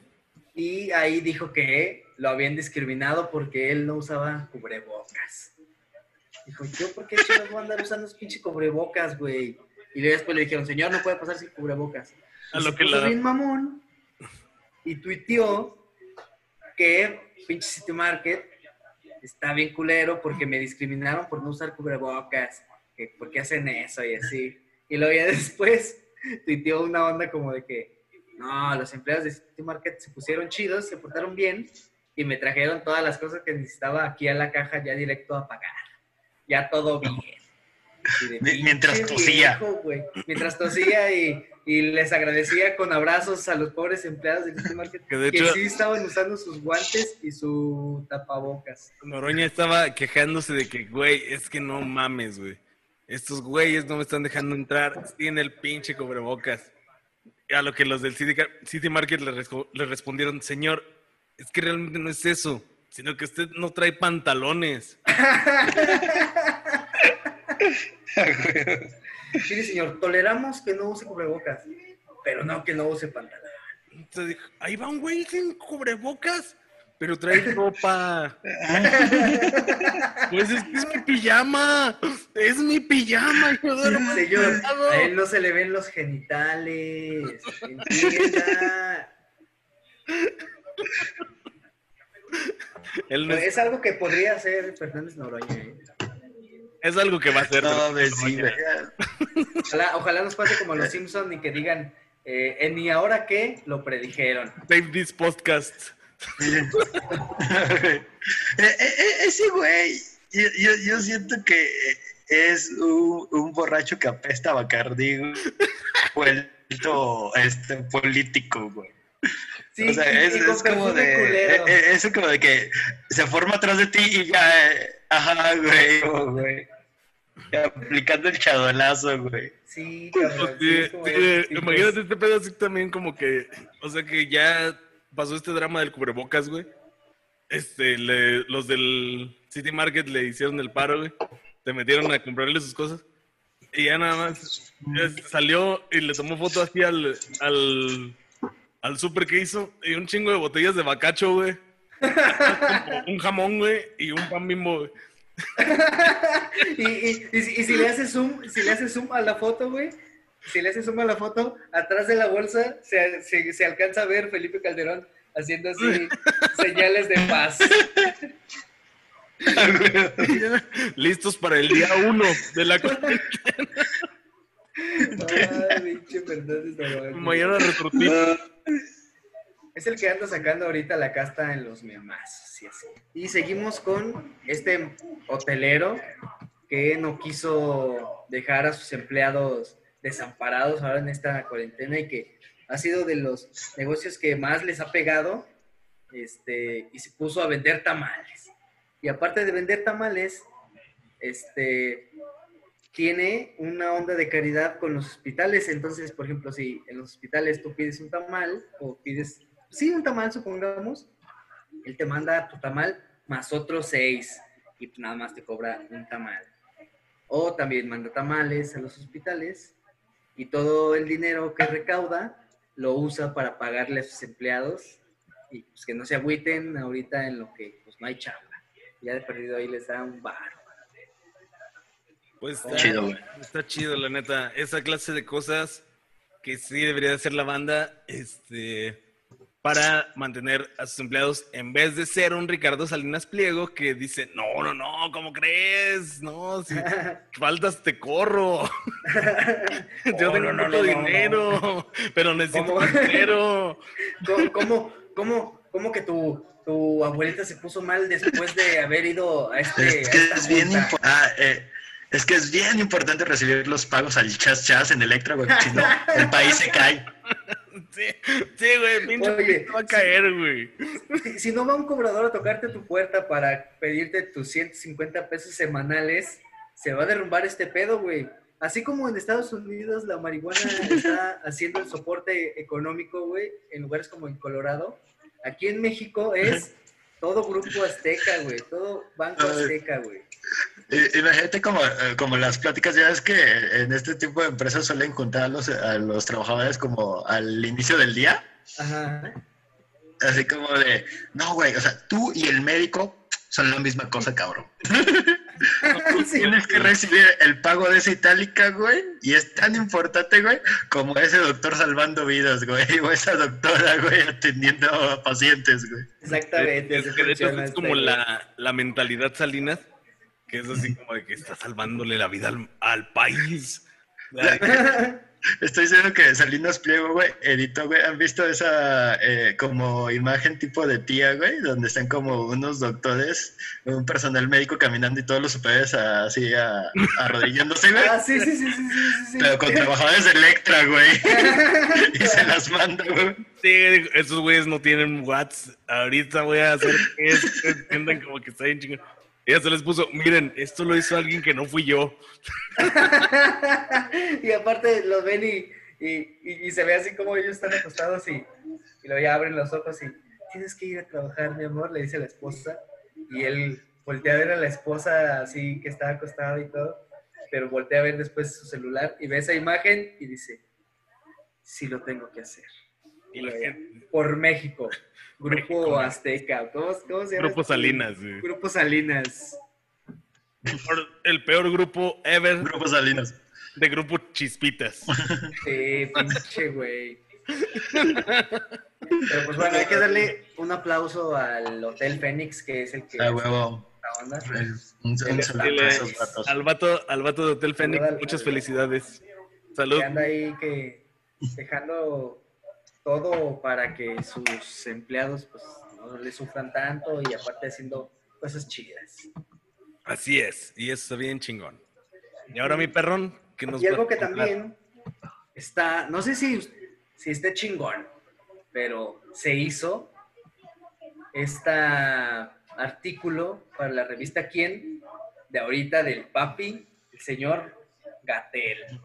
y ahí dijo que lo habían discriminado porque él no usaba cubrebocas. Dijo, ¿yo por qué chingados voy a andar usando esos pinches cubrebocas, güey? Y luego después le dijeron, señor, no puede pasar sin cubrebocas. A lo se que puso la- bien mamón y tuiteó que pinche City Market está bien culero porque me discriminaron por no usar cubrebocas, que por qué hacen eso y así. Y luego ya después tuiteó una onda como de que no, los empleados de City Market se pusieron chidos, se portaron bien y me trajeron todas las cosas que necesitaba aquí a la caja ya directo a pagar. Ya todo bien. De, mientras "Pinche tosía". viejo. Mientras tosía y, y les agradecía con abrazos a los pobres empleados de City Market Que de que hecho- sí estaban usando sus guantes y su tapabocas. Noroña estaba quejándose de que, güey, es que no mames, güey. Estos güeyes no me están dejando entrar. Tiene el pinche cubrebocas. A lo que los del City, City Market le, le respondieron, señor, es que realmente no es eso, sino que usted no trae pantalones. Mire, señor, toleramos que no use cubrebocas, pero no que no use pantalón. Entonces dijo, ahí va un güey sin cubrebocas, pero trae ropa. pues es que es mi pijama. Es mi pijama. Yo Señor, a él no se le ven los genitales. Entienda. Él no es, Es algo que podría hacer Fernández Noroña. ¿eh? Es algo que va a hacer. No, sí, güey. Ojalá, ojalá nos pase como los Simpsons y que digan, eh, en y ahora qué, lo predijeron. Save this podcast. Eh, eh, eh, ese güey, yo, yo, yo siento que es un, un borracho que apesta a Bacardí, güey, vuelto este, político, güey. Sí, o sea, es, es como de. culero. eh, es como de que se forma atrás de ti y ya. eh, ajá, güey. güey. Aplicando el chadolazo, güey. Sí, Pues cabrón. sí, sí, es como sí, imagínate este pedo así también como que, o sea que ya pasó este drama del cubrebocas, güey. Este, le- los del City Market le hicieron el paro, güey. Se metieron a comprarle sus cosas. Y ya nada más ya salió y le tomó foto así al, al, al súper que hizo. Y un chingo de botellas de bacacho, güey. un jamón, güey, y un pan bimbo, güey. y, y- y si- y si le haces zoom, si le haces zoom a la foto, güey, si le haces zoom a la foto, atrás de la bolsa se, se- se alcanza a ver Felipe Calderón haciendo así señales de paz. Listos para el día uno de la Ay, pinche Fernández Noroña. mañana retrotipo. Es el que anda sacando ahorita la casta en los así. Y seguimos con este hotelero que no quiso dejar a sus empleados desamparados ahora en esta cuarentena y que ha sido de los negocios que más les ha pegado este, y se puso a vender tamales. Y aparte de vender tamales, este, tiene una onda de caridad con los hospitales. Entonces, por ejemplo, si en los hospitales tú pides un tamal o pides, sí, un tamal, supongamos, él te manda tu tamal más otros seis y pues nada más te cobra un tamal. O también manda tamales a los hospitales y todo el dinero que recauda lo usa para pagarle a sus empleados y pues que no se agüiten ahorita en lo que pues no hay chamba. Ya de perdido ahí les da un bar. Pues está Chido, güey. Está chido, la neta. Esa clase de cosas que sí debería de hacer la banda, este, para mantener a sus empleados, en vez de ser un Ricardo Salinas Pliego que dice, no, no, no, ¿cómo crees? No, si faltas te corro. Yo Oh, tengo no, no, mucho no, no, dinero, pero necesito ¿Cómo? dinero. ¿Cómo, cómo, cómo, cómo que tu, tu abuelita se puso mal después de haber ido a este... Es a que esta es bien, junta? impo- ah, eh, es que es bien importante recibir los pagos al chas chas en Electra, güey. Si no, el país se cae. Sí, sí, güey, pinche Oye, va a caer, güey. Si, si no va un cobrador a tocarte tu puerta para pedirte tus 150 pesos semanales, se va a derrumbar este pedo, güey. Así como en Estados Unidos la marihuana está haciendo el soporte económico, güey, en lugares como en Colorado, aquí en México es todo grupo azteca, güey, todo banco azteca, güey. Imagínate como, eh, como las pláticas, ya es que en este tipo de empresas suelen juntar a los, a los trabajadores como al inicio del día, Ajá. así como de, no, güey, o sea, tú y el médico son la misma cosa, cabrón. Sí. Tienes que recibir el pago de esa itálica, güey, y es tan importante, güey, como ese doctor salvando vidas, güey, o esa doctora, güey, atendiendo a pacientes, güey. Exactamente. Es así que de hecho funciona es este, como la, la mentalidad Salinas, que es así como de que está salvándole la vida al, al país. Estoy seguro que Salinas Pliego, güey, editó, güey, ¿han visto esa eh, como imagen tipo de tía, güey? Donde están como unos doctores, un personal médico caminando y todos los superiores así a- arrodillándose, güey. Ah, sí, sí, sí, sí, sí, sí, sí. Pero con trabajadores de Electra, güey. y se las manda, güey. Sí, esos güeyes no tienen Whats. Ahorita voy a hacer que sientan como que está bien chingón. Ella se les puso, miren, esto lo hizo alguien que no fui yo. y aparte los ven y, y, y- y se ve así como ellos están acostados y, y luego ya abren los ojos y tienes que ir a trabajar, mi amor, le dice la esposa. Y él voltea a ver a la esposa así que está acostada y todo, pero voltea a ver después su celular y ve esa imagen y dice, sí lo tengo que hacer. Y la gente, Por México, Grupo México. Azteca, ¿cómo, cómo se llama? Grupo este? Salinas, güey. Grupo Salinas. Por- el peor grupo ever Grupo Salinas. de grupo Chispitas. Sí, pinche güey. Pero pues bueno, hay que darle un aplauso al Hotel Fénix, que es el que A hace huevo. la onda. Un, vatos. al vato, al vato de Hotel Fénix, muchas felicidades. Salud. Que anda ahí que dejando todo para que sus empleados pues no le sufran tanto y aparte haciendo cosas chidas. Así es, y eso está bien chingón. Y ahora mi perrón, que nos Y algo que también está, no sé si, si esté chingón, pero se hizo este artículo para la revista Quién, de ahorita del papi, el señor Gatel,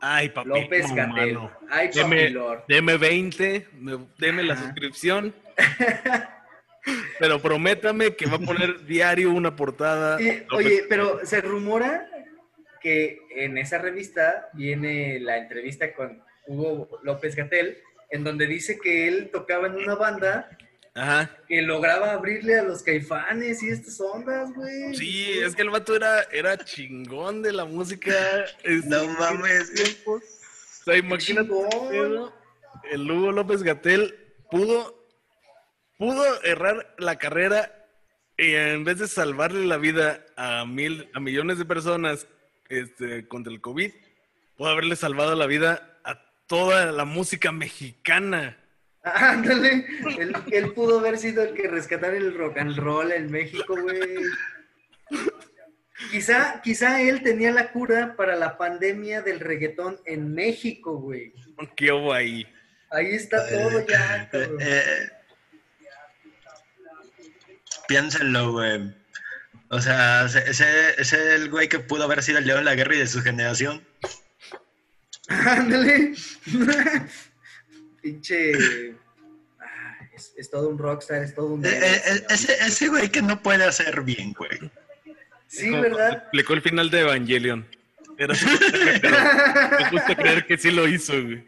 Ay, papi. López Gatel. Ay, papi Deme, Lord. deme 20, me- deme la Ajá. suscripción. Pero prométame que va a poner diario una portada. Y, oye, pero se rumora que en esa revista viene la entrevista con Hugo López Gatel, en donde dice que él tocaba en una banda Ajá. que lograba abrirle a los caifanes y estas ondas, güey. Sí, es que el vato era, era chingón de la música. No mames. O sea, imagínate. El Hugo López Gatel pudo, pudo errar la carrera y en vez de salvarle la vida a mil, a millones de personas este, contra el COVID, pudo haberle salvado la vida a toda la música mexicana. Ándale, él, él pudo haber sido el que rescatara el rock and roll en México, güey. Quizá, quizá él tenía la cura para la pandemia del reggaetón en México, güey. ¿Qué hubo ahí? Ahí está todo ya, cabrón. Eh, piénsenlo, güey. O sea, ese, ese es el güey que pudo haber sido el león de la guerra y de su generación. Ándale. Pinche. Es, es todo un rockstar, es todo un. Eh, eh, eh, ese, ese güey que no puede hacer bien, güey. Sí, Como ¿verdad? Explicó el final de Evangelion. Era pero me gusta creer que sí lo hizo, güey.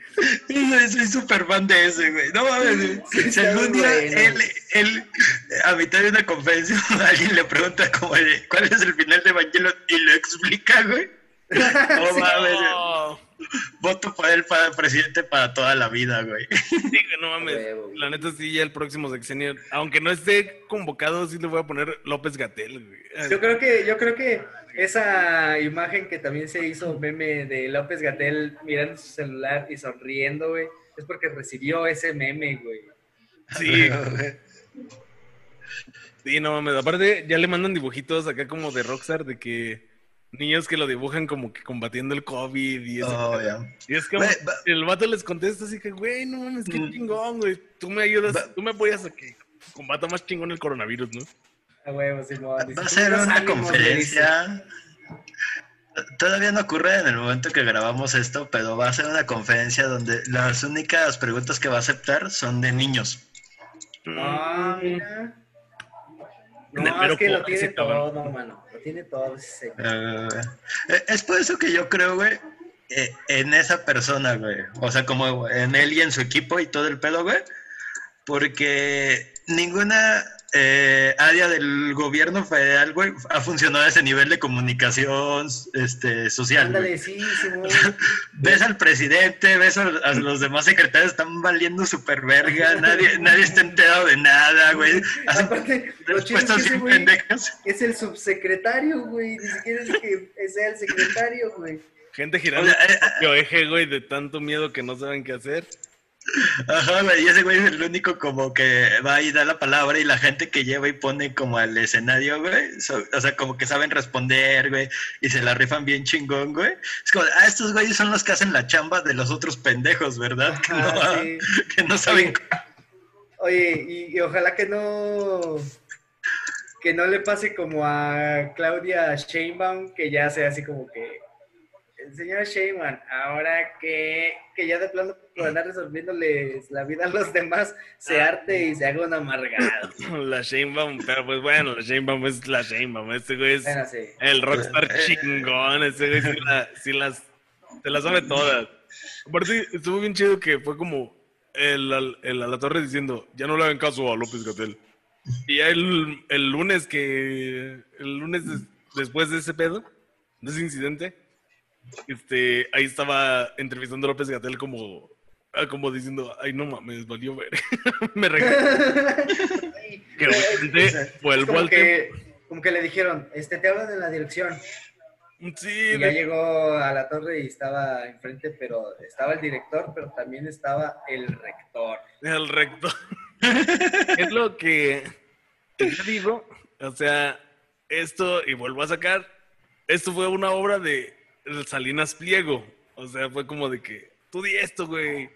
Soy, soy súper fan de ese, güey. No mames, güey. Sí, si algún día bueno. él, él, a mitad de una conferencia, alguien le pregunta como de, ¿cuál es el final de Evangelion? Y lo explica, güey. No mames, güey. No, voto por él para presidente para toda la vida, güey. sí, güey, no mames. Huevo. La neta sí, ya el próximo sexenio, aunque no esté convocado, sí le voy a poner López Gatel, güey. Yo creo que, yo creo que esa imagen que también se hizo meme de López Gatel mirando su celular y sonriendo, güey, es porque recibió ese meme, güey. Sí, sí, no mames. Aparte, ya le mandan dibujitos acá como de Rockstar de que niños que lo dibujan como que combatiendo el COVID y eso. Oh. Y es que el vato les contesta así que, güey, no mames, qué Mm. chingón, güey. Tú me ayudas, tú me apoyas a que combata más chingón el coronavirus, ¿no? A huevo, Simón. Dice, Va a ser "Unos una ánimos", le conferencia. Todavía no ocurre en el momento que grabamos esto, pero va a ser una conferencia donde las únicas preguntas que va a aceptar son de niños. Ah, mira. No, es que lo tiene todo, mano. Tiene todo ese. Eh, es por eso que yo creo, güey, eh, en esa persona, güey. O sea, como en él y en su equipo y todo el pedo, güey. Porque ninguna eh, área del gobierno federal, güey, ha funcionado a ese nivel de comunicación este, social. güey. Ándale, sí. Ves al presidente, ves a, a los demás secretarios, están valiendo súper verga, nadie, nadie está enterado de nada, güey. Hacen Aparte, lo chido es respuestas que güey pendejas. es el subsecretario, güey. Ni siquiera es que sea el secretario, güey. Gente O girando sea, eh, el eje, güey, de tanto miedo que no saben qué hacer. Ajá, güey, y ese güey es el único como que va y da la palabra y la gente que lleva y pone como al escenario, güey, so- o sea, como que saben responder, güey, y se la rifan bien chingón, güey. Es como, ah, estos güeyes son los que hacen la chamba de los otros pendejos, ¿verdad? Que, no, sí. que no saben. Oye, y, y ojalá que no que no le pase como a Claudia Sheinbaum, que ya sea así como que el señor Sheinbaum, ahora que, que ya de plano por andar resolviéndoles la vida a los demás, se arte y se haga un amargado. La Shanebaum, pero pues bueno, la Shanebaum es la Shanebaum. Este güey es Bueno, sí. el rockstar chingón. Ese güey sí, la- sí las, se las sabe todas. Aparte, estuvo bien chido que fue como el, al- el a la torre diciendo, ya no le hagan caso a López Gatel. Y ya el, el lunes que, el lunes des- después de ese pedo, de ese incidente, este, ahí estaba entrevistando a López Gatel como, ah, como diciendo, ay no mames, valió ver. Me regaló. Que vuelvo al que, como que le dijeron, este te hablan de la dirección. Sí, Y ya de- llegó a la torre y estaba enfrente, pero estaba el director, pero también estaba el rector. el rector. es lo que yo digo. O sea, esto, y vuelvo a sacar, esto fue una obra de Salinas Pliego. O sea, fue como de que, tú di esto, güey.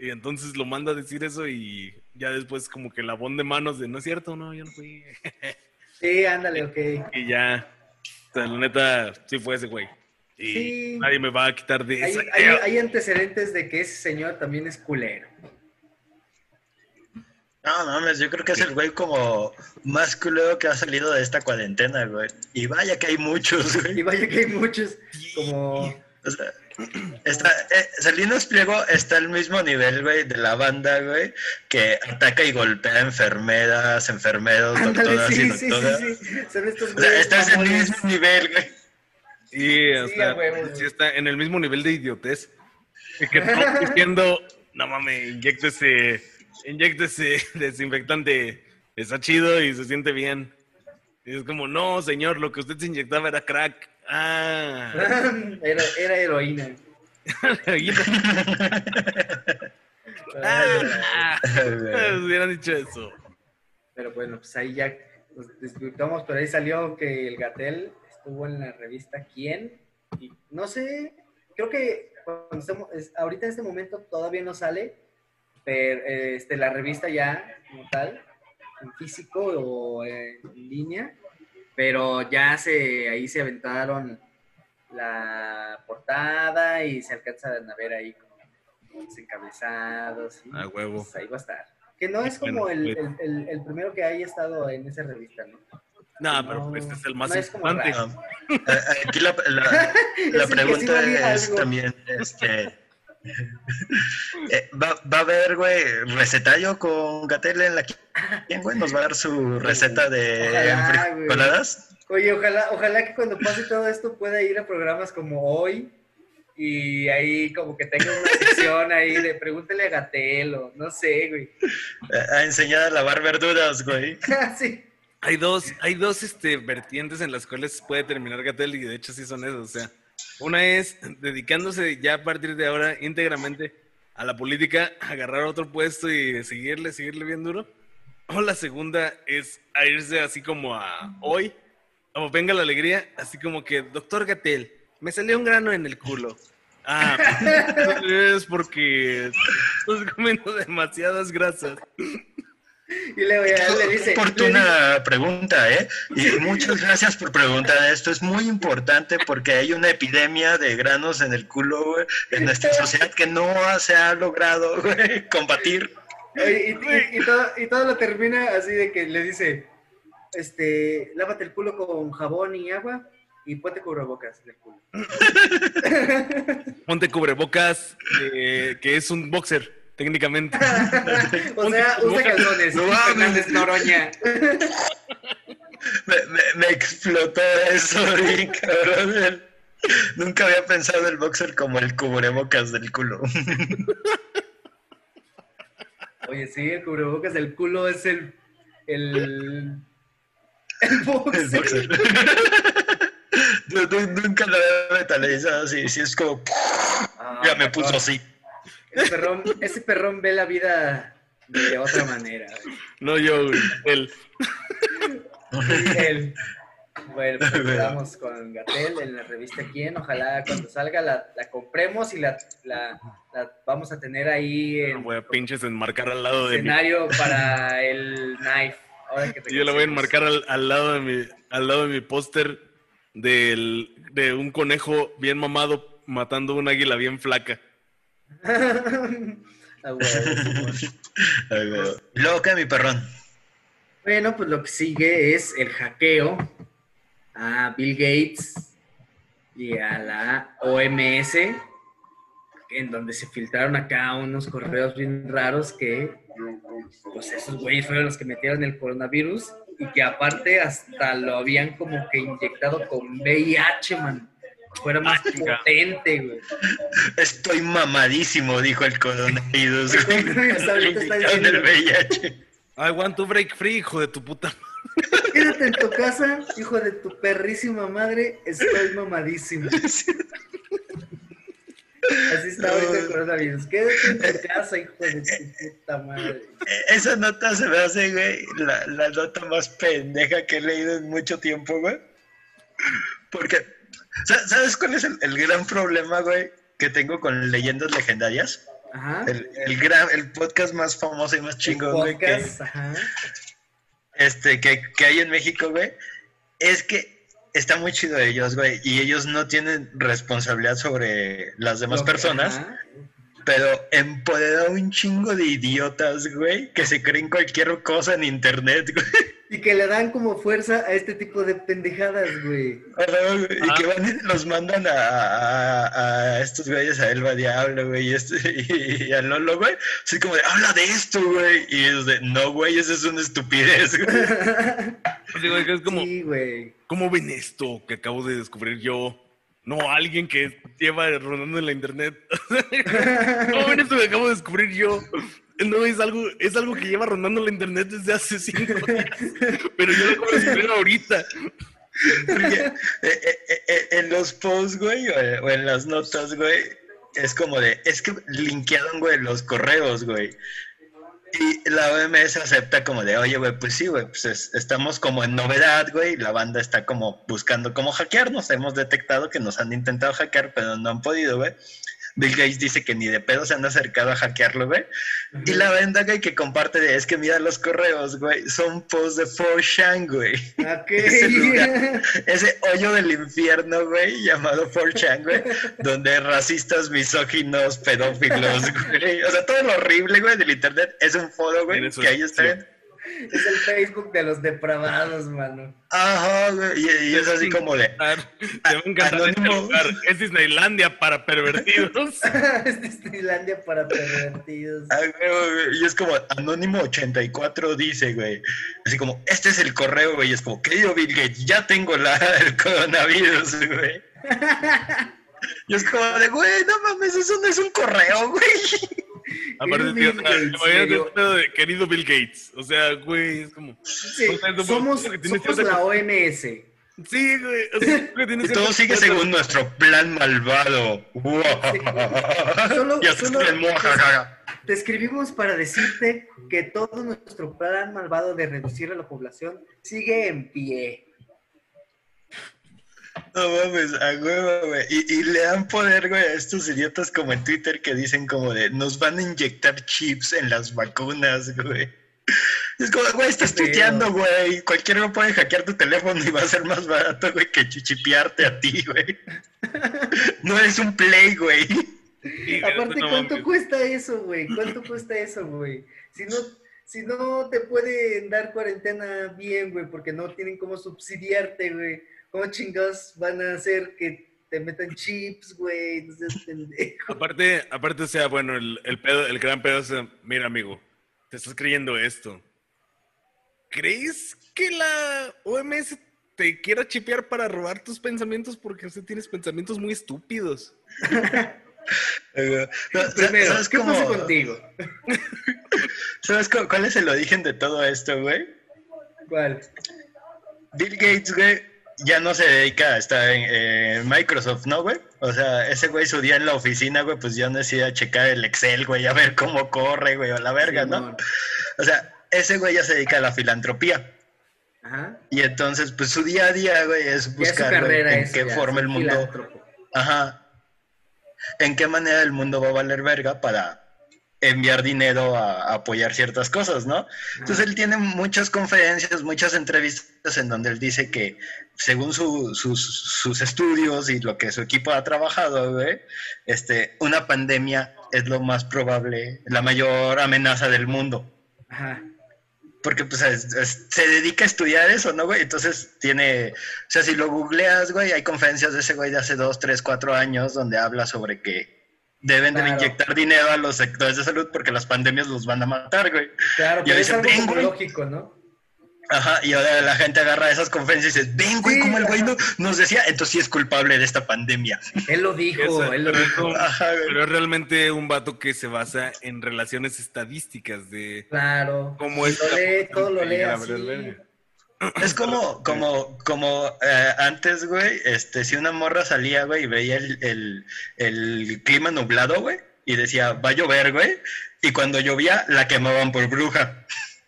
Y entonces lo manda a decir eso y ya después como que la bon de manos de, no es cierto, no, yo no fui. Sí, ándale, ok. y ya, o sea, la neta, sí fue ese güey. Y Sí. nadie me va a quitar de Hay, esa. hay- hay antecedentes de que ese señor también es culero. No, mames, yo creo que es el güey como más culero que ha salido de esta cuarentena, güey. Y vaya que hay muchos, Y güey. vaya que hay muchos, como... O sea, está, eh, Salinas Pliego está al mismo nivel, güey, de la banda, güey, que ataca y golpea enfermeras, enfermeros, Ándale, doctoras sí, y sí, sí, doctoras. sí. Son estos O sea, estás en el mismo nivel, güey. Sí, o Sí, sea, a huevo, sí está en el mismo nivel de idiotez. Y que todos diciendo, no mames, inyectese, inyectese desinfectante, está chido y se siente bien. Y es como, no, señor, lo que usted se inyectaba era crack. Ah, Era, era heroína. Ah, hubieran dicho eso. Pero bueno, pues ahí ya nos disfrutamos, pero ahí salió que el Gatel estuvo en la revista Quién. Y no sé, creo que cuando estemos- ahorita en este momento todavía no sale, pero eh, este, la revista ya como tal, en físico o en línea, pero ya se ahí se aventaron la portada y se alcanzan a ver ahí como los encabezados. y, A huevo. pues, ahí va a estar. Que no es como el, el- el- el primero que haya estado en esa revista, ¿no? No, No, pero este es el más no es como importante. No. Eh, Aquí la, sí pregunta es algo. también, este... eh, ¿va, va a haber, güey, recetario con Gatel en la ¿Quién, güey? ¿Nos va a dar su receta de Ojalá, güey. frijoladas? Oye, ojalá, ojalá que cuando pase todo esto pueda ir a programas como hoy y ahí como que tenga una sección ahí de pregúntele a Gatel o no sé, güey. A enseñar a lavar verduras, güey. sí. Hay dos, hay dos este, vertientes en las cuales puede terminar Gatel y de hecho sí son esas. O sea, una es dedicándose ya a partir de ahora íntegramente a la política, agarrar otro puesto y seguirle, seguirle bien duro. O la segunda es a irse así como a hoy, como venga la alegría, así como que, doctor Gatel, me salió un grano en el culo. Ah, pues, es porque estás comiendo demasiadas grasas. Y le dice. Oportuna pregunta, ¿eh? Y muchas gracias por preguntar esto. Es muy importante porque hay una epidemia de granos en el culo, güey, en nuestra sociedad que no se ha logrado, güey, combatir. Y, y- y todo, y todo lo termina así de que le dice, este, lávate el culo con jabón y agua y ponte cubrebocas en el culo. Ponte cubrebocas, eh, que es un boxer, técnicamente. o sea, usa calzones. No mames. Noroña. Me, me- me explotó eso, cabrón. Nunca había pensado el boxer como el cubrebocas del culo. Oye, sí, el cubrebocas del culo es el. El. El El boxer. No, nunca lo había metalizado así, sí es como, Ah, ya me puso así. Ese perrón, ese perrón ve la vida de otra manera. No yo, güey, él. Él. Bueno, pues con Gatel en la revista Quién. Ojalá cuando salga la, la compremos y la, la- la vamos a tener ahí en Voy a pinches enmarcar al lado de escenario para el knife. Ahora que te Yo la voy a enmarcar al, al lado de mi, al lado de mi póster del, de un conejo bien mamado matando un águila bien flaca. Ah, huevo, Simón. Ay, güey. ¿Y luego qué, mi perrón? Bueno, pues lo que sigue es el hackeo a Bill Gates y a la OMS, en donde se filtraron acá unos correos bien raros que, pues esos güeyes fueron los que metieron el coronavirus y que aparte hasta lo habían como que inyectado con VIH, man. Fuera más chinga. potente, güey. Estoy mamadísimo, dijo el coronavirus. güey. Hasta ahorita está Inyectaron diciendo. el VIH. I want to break free, hijo de tu puta. Quédate en tu casa, hijo de tu perrísima madre, estoy mamadísimo. Así está ahorita el coronavirus. Quédate en tu casa, hijo de tu puta madre. Esa nota se me hace, güey, la, la nota más pendeja que he leído en mucho tiempo, güey. Porque, ¿sabes cuál es el, el gran problema, güey, que tengo con leyendas legendarias? Ajá. El, el, gran, el podcast más famoso y más chingón, güey, que, ajá. este, que, que hay en México, güey, es que está muy chido ellos, güey, y ellos no tienen responsabilidad sobre las demás personas, ajá. pero empodera un chingo de idiotas, güey, que se creen cualquier cosa en internet, güey. Y que le dan como fuerza a este tipo de pendejadas, güey. Y Ah. que van y los mandan a, a- a estos güeyes, a Elba Diablo, güey, y, este, y a Lolo, güey. Así como de, habla de esto, güey. Y ellos de, no, güey, eso es una estupidez, güey. Digo, es como, Sí, güey. ¿cómo ven esto que acabo de descubrir yo? No, alguien que lleva rondando en la internet. ¿Cómo ven esto que acabo de descubrir yo? No, es algo, es algo que lleva rondando la internet desde hace cinco días. Pero yo lo descubrir ahorita. Eh, eh, eh, en los posts, güey, o en las notas, güey, es como de, es que linkearon, güey, los correos, güey. Y la OMS acepta como de, oye, güey, pues sí, güey, pues es- estamos como en novedad, güey, la banda está como buscando cómo hackearnos, hemos detectado que nos han intentado hackear, pero no han podido, güey. Bill Gates dice que ni de pedo se han acercado a hackearlo, güey. Y la banda, güey, que comparte de, es que mira los correos, güey, son posts de 4chan, güey. Ok. Ese lugar. Ese hoyo del infierno, güey, llamado 4chan, güey, donde racistas, misóginos, pedófilos, güey. O sea, todo lo horrible, güey, del internet es un foro, güey, que ahí es, está. sí. es el Facebook de los depravados, mano. Ajá, güey, y, y es así como de, Te va a encantar este Anónimo. lugar. Es Disneylandia para pervertidos. es Disneylandia para pervertidos. ah, güey, y es como Anónimo 84 dice, güey, así como, este es el correo, güey, y es como, querido Bill Gates, ya tengo la, el coronavirus, güey. Y es como de, güey, no mames, eso no es un correo, güey. Aparte, tío, o sea, imagínate querido Bill Gates. O sea, güey, es como. Sí, O sea, somos, la OMS. Sí, güey. O sea, que tiene Y todo sigue según nuestro plan malvado. Solo- y hasta solo- el mojajaja. Te escribimos para decirte que todo nuestro plan malvado de reducir a la población sigue en pie. No mames, a huevo, güey. Y, y le dan poder, güey, a estos idiotas como en Twitter que dicen como de nos van a inyectar chips en las vacunas, güey. Es como, güey, estás Qué tuiteando, güey. Cualquiera puede hackear tu teléfono y va a ser más barato, güey, que chichipearte a ti, güey. No es un play, güey. Sí, Aparte, no ¿cuánto mames. cuesta eso, güey? ¿Cuánto cuesta eso, güey? Si no, si no te pueden dar cuarentena bien, güey, porque no tienen cómo subsidiarte, güey. ¿Cómo chingados van a hacer que te metan chips, güey? No seas pendejo. Aparte, aparte, o sea, bueno, el, el pedo, el gran pedo es, mira, amigo, te estás creyendo esto. ¿Crees que la OMS te quiera chipear para robar tus pensamientos porque usted tienes pensamientos muy estúpidos? No, Primero, ¿sabes ¿qué cómo- pasa contigo? ¿Sabes cu- cuál es el origen de todo esto, güey? ¿Cuál? Bill Gates, güey, ya no se dedica a estar en eh, Microsoft, ¿no, güey? O sea, ese güey su día en la oficina, güey, pues ya no decía checar el Excel, güey, a ver cómo corre, güey, a la verga, ¿no? O sea, ese güey ya se dedica a la filantropía. Ajá. Y entonces, pues su día a día, güey, es buscar güey, carrera en es qué ya, forma el mundo, ajá, en qué manera el mundo va a valer verga para enviar dinero a, a apoyar ciertas cosas, ¿no? Entonces él tiene muchas conferencias, muchas entrevistas en donde él dice que según su- sus, sus estudios y lo que su equipo ha trabajado, güey, este, una pandemia es lo más probable, la mayor amenaza del mundo. Ajá. Porque pues es- es- se dedica a estudiar eso, ¿no, güey? Entonces tiene, o sea, si lo googleas, güey, hay conferencias de ese güey de hace dos, tres, cuatro años donde habla sobre que deben de inyectar dinero a los sectores de salud porque las pandemias los van a matar, güey. Claro, Y pero es algo lógico, ¿no? Ajá, y ahora la gente agarra esas conferencias y dice, ven, güey, Sí, como el güey no- nos decía, entonces sí es culpable de esta pandemia. Él lo dijo, Eso, él lo dijo. Ajá, güey. pero es realmente un vato que se basa en relaciones estadísticas de Claro. cómo es Lo lee, todo lo lee así. Es como, como, como eh, antes, güey, este, si una morra salía, güey, y veía el, el, el clima nublado, güey, y decía, va a llover, güey, y cuando llovía, la quemaban por bruja.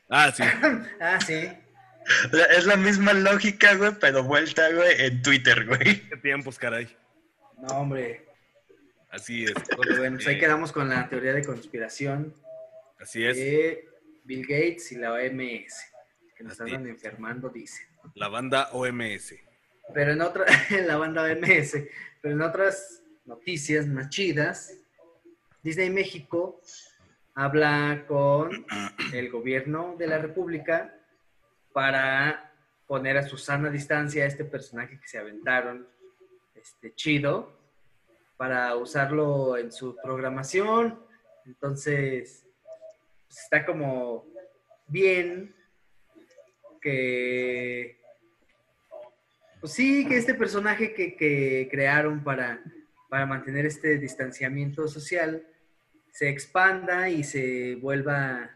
Ah, sí. Ah, sí. O sea, es la misma lógica, güey, pero vuelta, güey, en Twitter, güey. Qué tiempos, caray. No, hombre. Así es. Pero bueno, pues ahí Eh, quedamos con la teoría de conspiración Así es. de Bill Gates y la OMS, que nos andan enfermando, dice. La banda OMS. Pero en otra, la banda OMS, pero en otras noticias más chidas, Disney México habla con el gobierno de la República para poner a Susana distancia a este personaje que se aventaron, este chido, para usarlo en su programación. Entonces, pues, está como bien que pues sí, que este personaje que, que crearon para, para mantener este distanciamiento social se expanda y se vuelva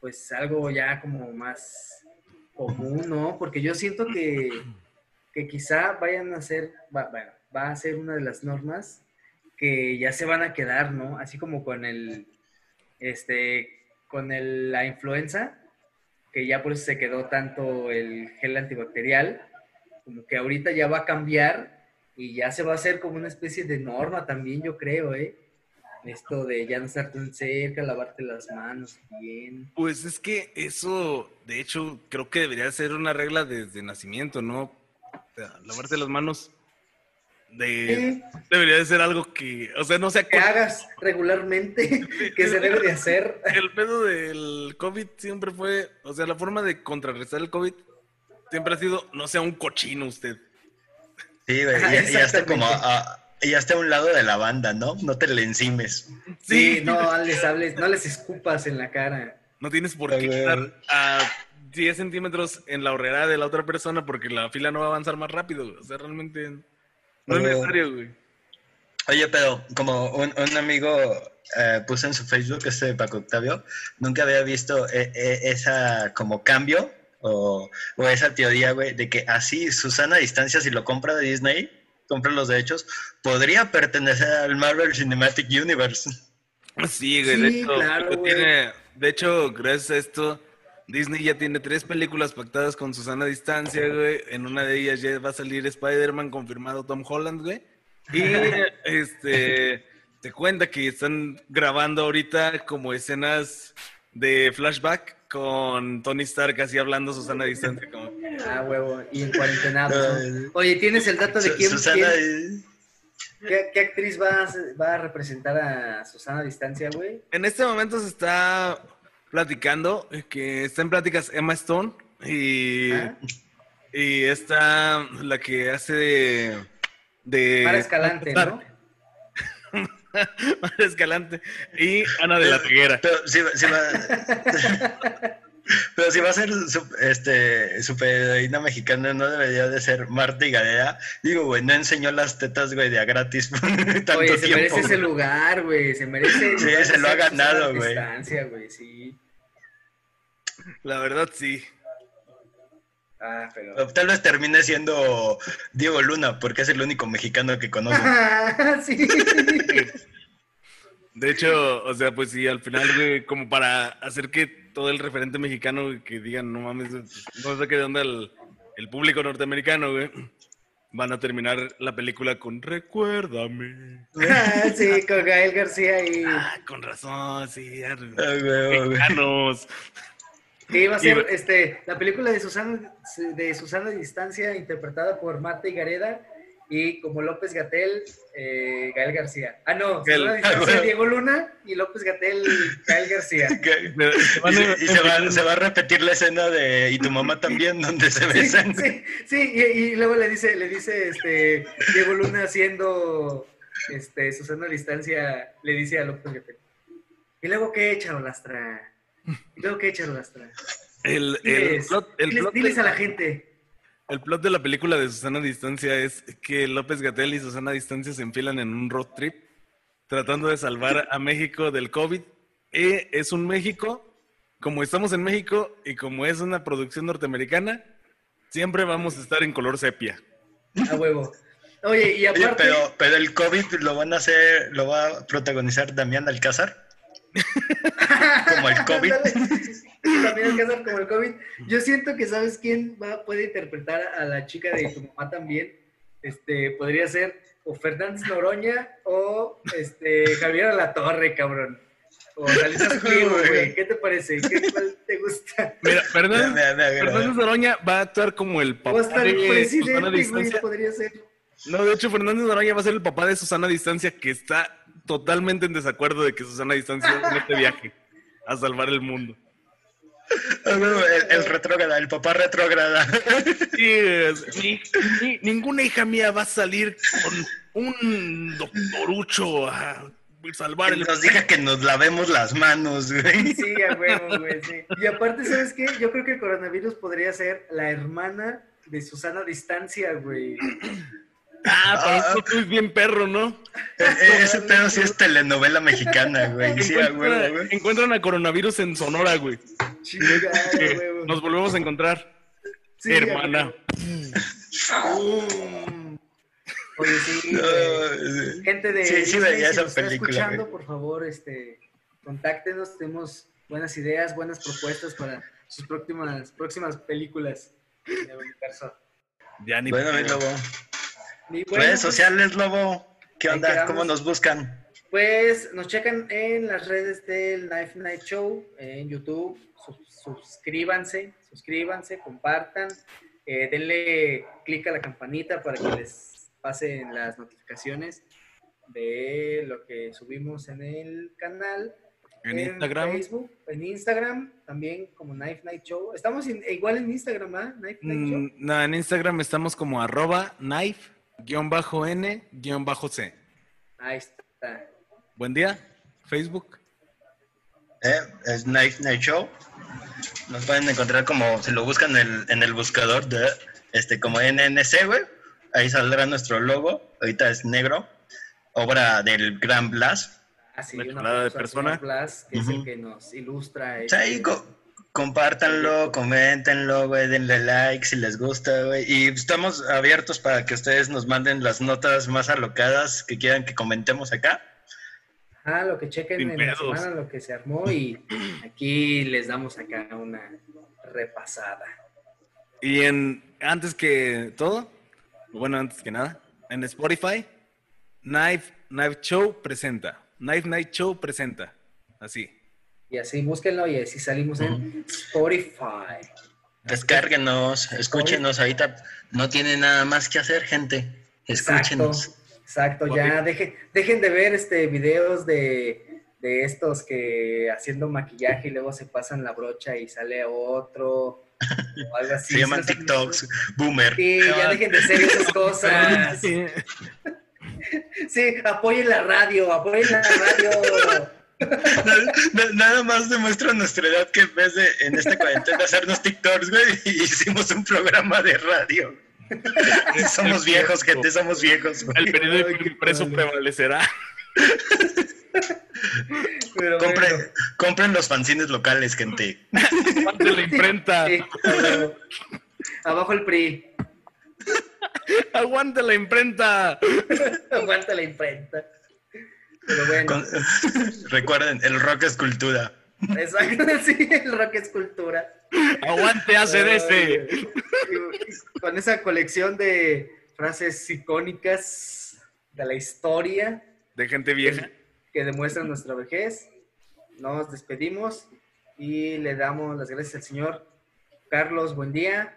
pues algo ya como más común, ¿no? Porque yo siento que, que quizá vayan a ser, bueno, va a ser una de las normas que ya se van a quedar, ¿no? Así como con el, este, con el, la influenza, que ya por eso se quedó tanto el gel antibacterial, como que ahorita ya va a cambiar y ya se va a hacer como una especie de norma también, yo creo, ¿eh? Esto de ya no estar tan cerca, lavarte las manos bien. Pues es que eso, de hecho, creo que debería ser una regla desde nacimiento, ¿no? O lavarte las manos de, Sí. debería de ser algo que, o sea, no sé, Que hagas regularmente, que se debe de hacer. el pedo del COVID siempre fue, o sea, la forma de contrarrestar el COVID siempre ha sido, no sea un cochino usted. Sí, güey, ya está exactamente. como a, ya está a un lado de la banda, ¿no? No te le encimes. Sí, no les hables, no les escupas en la cara. No tienes por A qué ver. estar a 10 centímetros en la horrera de la otra persona porque la fila no va a avanzar más rápido. O sea, realmente no es ver. necesario, güey. Oye, pero como un, un amigo eh, puso en su Facebook, este Paco Octavio, nunca había visto eh, eh, esa como cambio o, o esa teoría, güey, de que así Susana a distancia, si lo compra de Disney, compra los derechos, podría pertenecer al Marvel Cinematic Universe. Sí, güey. de, hecho, claro, güey. tiene- de hecho, gracias a esto, Disney ya tiene tres películas pactadas con Susana distancia, güey. En una de ellas ya va a salir Spider-Man, confirmado Tom Holland, güey. Y este te cuenta que están grabando ahorita como escenas de flashback con Tony Stark así hablando Susana distancia. Como, Ah, huevo, y en cuarentenados. ¿no? Oye, ¿tienes el dato de quién, Susana, quién- qué, qué actriz va a, va a representar a Susana distancia, güey? En este momento se está platicando que está en pláticas Emma Stone y, Ah, y está la que hace de... de Mara Escalante, ¿no? Mara Escalante y Ana de la Reguera. Pero va, pero si va a ser este, superheroína mexicana, no debería de ser Marta y Galera. Digo, güey, no enseñó las tetas, güey, de a gratis por tanto Oye, se tiempo. merece ese lugar, güey. Se merece. Sí, lugar se lo ha ganado, güey. distancia, güey, sí. La verdad, sí. Ah, pero. Tal vez termine siendo Diego Luna, porque es el único mexicano que conozco. sí. De hecho, o sea, pues sí, al final, güey, como para hacer que todo el referente mexicano güey, que digan, no mames, no sé qué de onda el, el público norteamericano, güey, van a terminar la película con Recuérdame. Ah, sí, con Gael García y. Ah, con razón, sí, Ah, güey, mexicanos. Que iba a ser Y- este, la película de Susana, de Susana Distancia, interpretada por Marta Higareda y como López Gatel, eh, Gael García. Ah, no, Gael. Ah, Distancia, bueno. Diego Luna y López Gatel, Gael García. Y, a- se, y se va, se va a repetir la escena de Y tu mamá también, donde se besan. sí, sí, y, y luego le dice, le dice este, Diego Luna haciendo este, Susana Distancia, le dice a López Gatel. ¿Y luego qué, Charolastra? ¿Y luego qué, Charolastra? El, el Diles, plot, el diles- plot diles de- a la gente. El plot de la película de Susana Distancia es que López Gatel y Susana Distancia se enfilan en un road trip tratando de salvar a México del COVID. Y es un México, como estamos en México y como es una producción norteamericana, siempre vamos a estar en color sepia. A huevo. Oye, y Oye, aparte. pero, pero el COVID lo van a hacer, lo va a protagonizar Damián Alcázar. Como el COVID. También alcanzan como el COVID. Yo siento que sabes quién va, puede interpretar a la chica de tu mamá también. Este, podría ser o Fernández Noroña o este Javier Alatorre, cabrón. O Salinas Pliego, güey. ¿Qué te parece? ¿Qué cuál te gusta? Mira, Fernández, mira, mira, mira. Fernández Noroña va a actuar como el O papá hasta el de Susana presidente, güey, Distancia. podría ser. No, de hecho, Fernández Noroña va a ser el papá de Susana Distancia, que está totalmente en desacuerdo de que Susana Distancia en este viaje a salvar el mundo. No, el, el retrógrada, el papá retrógrada. Sí, es- ni- ni- ninguna hija mía va a salir con un doctorucho a salvar el Nos diga que nos lavemos las manos, güey. Sí, a huevo, güey, sí. Y aparte, ¿sabes qué? Yo creo que el coronavirus podría ser la hermana de Susana Distancia, güey. Ah, pero esto tú es bien perro, ¿no? E- e- Ese pedo sí es telenovela mexicana, güey. Sí, a Encuentran, huevo, güey. encuentran a coronavirus en Sonora, güey. Chingada, Que huevo. Nos volvemos a encontrar, Sí, hermana. Mm. Oye, sí, No, güey. sí. gente de Sí, sí veía si esa nos está película, escuchando, güey. por favor, este, contáctenos, tenemos buenas ideas, buenas propuestas para sus próximas, próximas películas en el universo. Ya ni Bueno, mi lobo. Y bueno, Redes pues, sociales, lobo. ¿Qué onda? quedamos. ¿Cómo nos buscan? Pues nos checan en las redes del Knife Night Show, en YouTube. Sus- suscríbanse, suscríbanse, compartan. eh, denle clic a la campanita para que les pasen las notificaciones de lo que subimos en el canal. En Instagram. Facebook, en Instagram, también como Knife Night Show. Estamos in- igual en Instagram, ¿ah? Knife Night Show. Mm, no, en Instagram estamos como arroba knife, guion bajo N, guion bajo C. Ahí está. Buen día, Facebook. ¿Eh? Es Knife Night Show. Nos pueden encontrar como, si lo buscan en el, en el buscador de, este, como NNC, güey. Ahí saldrá nuestro logo. Ahorita es negro. Obra del Gran Blas. Así, una de persona. Blas, que es el que nos ilustra. O sea, ahí este, co- compártanlo, coméntenlo, güey, denle like si les gusta, güey. Y estamos abiertos para que ustedes nos manden las notas más alocadas que quieran que comentemos acá. Ah, lo que chequen Sin en la pedos. semana, lo que se armó y aquí les damos acá una repasada. Y en antes que todo, bueno, antes que nada, en Spotify, Knife, Knife Show presenta. Knife Night Show presenta. Así. Y así búsquenlo y así salimos en Spotify. Descárguenos, escúchenos, ahorita no tienen nada más que hacer, gente. Escúchenos. Exacto, ya dejen, dejen de ver este videos de, de estos que haciendo maquillaje y luego se pasan la brocha y sale otro o algo así. Se llaman ¿Sí los han TikToks, boomer. Sí, ya dejen de hacer esas cosas. Sí, apoyen la radio, apoyen la radio. Nada, na- nada más demuestra nuestra edad que en vez de en esta cuarentena hacernos TikToks, güey, hicimos un programa de radio. somos viejos, gente, somos viejos. güey. El periódico impreso padre. prevalecerá. Pero Compren, bueno. compren los fanzines locales, gente. Aguante la imprenta. Sí, claro. Abajo el PRI. Aguante la imprenta. Aguanta la imprenta. Pero bueno, Con- recuerden, el rock es cultura. exacto, sí, el rock es cultura. Aguante ACDC. Con esa colección de frases icónicas de la historia De gente vieja. que demuestran nuestra vejez, nos despedimos y le damos las gracias al señor Carlos, buen día.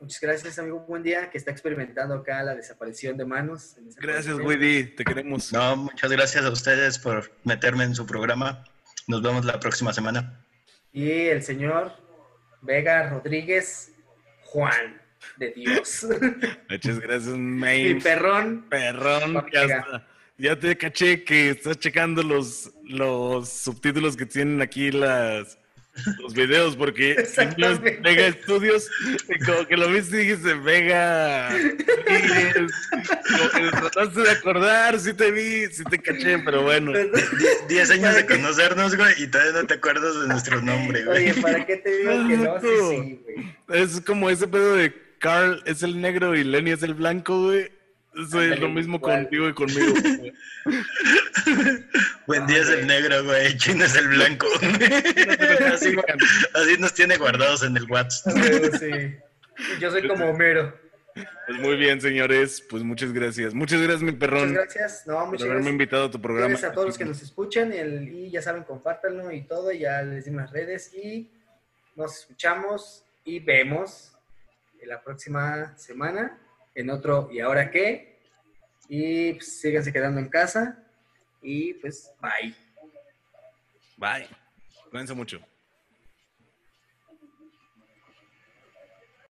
Muchas gracias, amigo, buen día, que está experimentando acá la desaparición de manos. Gracias. Woody. Te queremos. No, muchas gracias a ustedes por meterme en su programa. Nos vemos la próxima semana. Y el señor Vega Rodríguez Juan de Dios. Muchas gracias, y main. perrón. Perrón, Omega. hasta- ya te caché que estás checando los, los subtítulos que tienen aquí las, los videos, porque tenías Vega Studios, como que lo viste y dijiste, Vega. Rodríguez". Como que trataste de acordar, sí te vi, sí te caché, pero bueno. Die- Diez años de conocernos, güey, y todavía no te acuerdas de nuestro nombre, güey. Oye, ¿para qué te digo que no? Sí, sí, güey. Es como ese pedo de Carl es el negro y Lenny es el blanco, güey. Ándale, lo mismo igual. contigo y conmigo. Buen día es el negro, güey. Chino es el blanco. así, así nos tiene guardados en el WhatsApp. A huevo, sí. Yo soy como Homero. Pues muy bien, señores. Pues muchas gracias. Muchas gracias, mi Muchas perrón, gracias. No, por muchas haberme gracias. invitado a tu programa. Gracias a todos los que nos escuchan el- y ya saben, compártanlo y todo. Ya les dimos las redes y nos escuchamos y vemos en la próxima semana en otro ¿Y ahora qué? Y pues, síganse quedando en casa y pues bye. Bye. Cuídense mucho.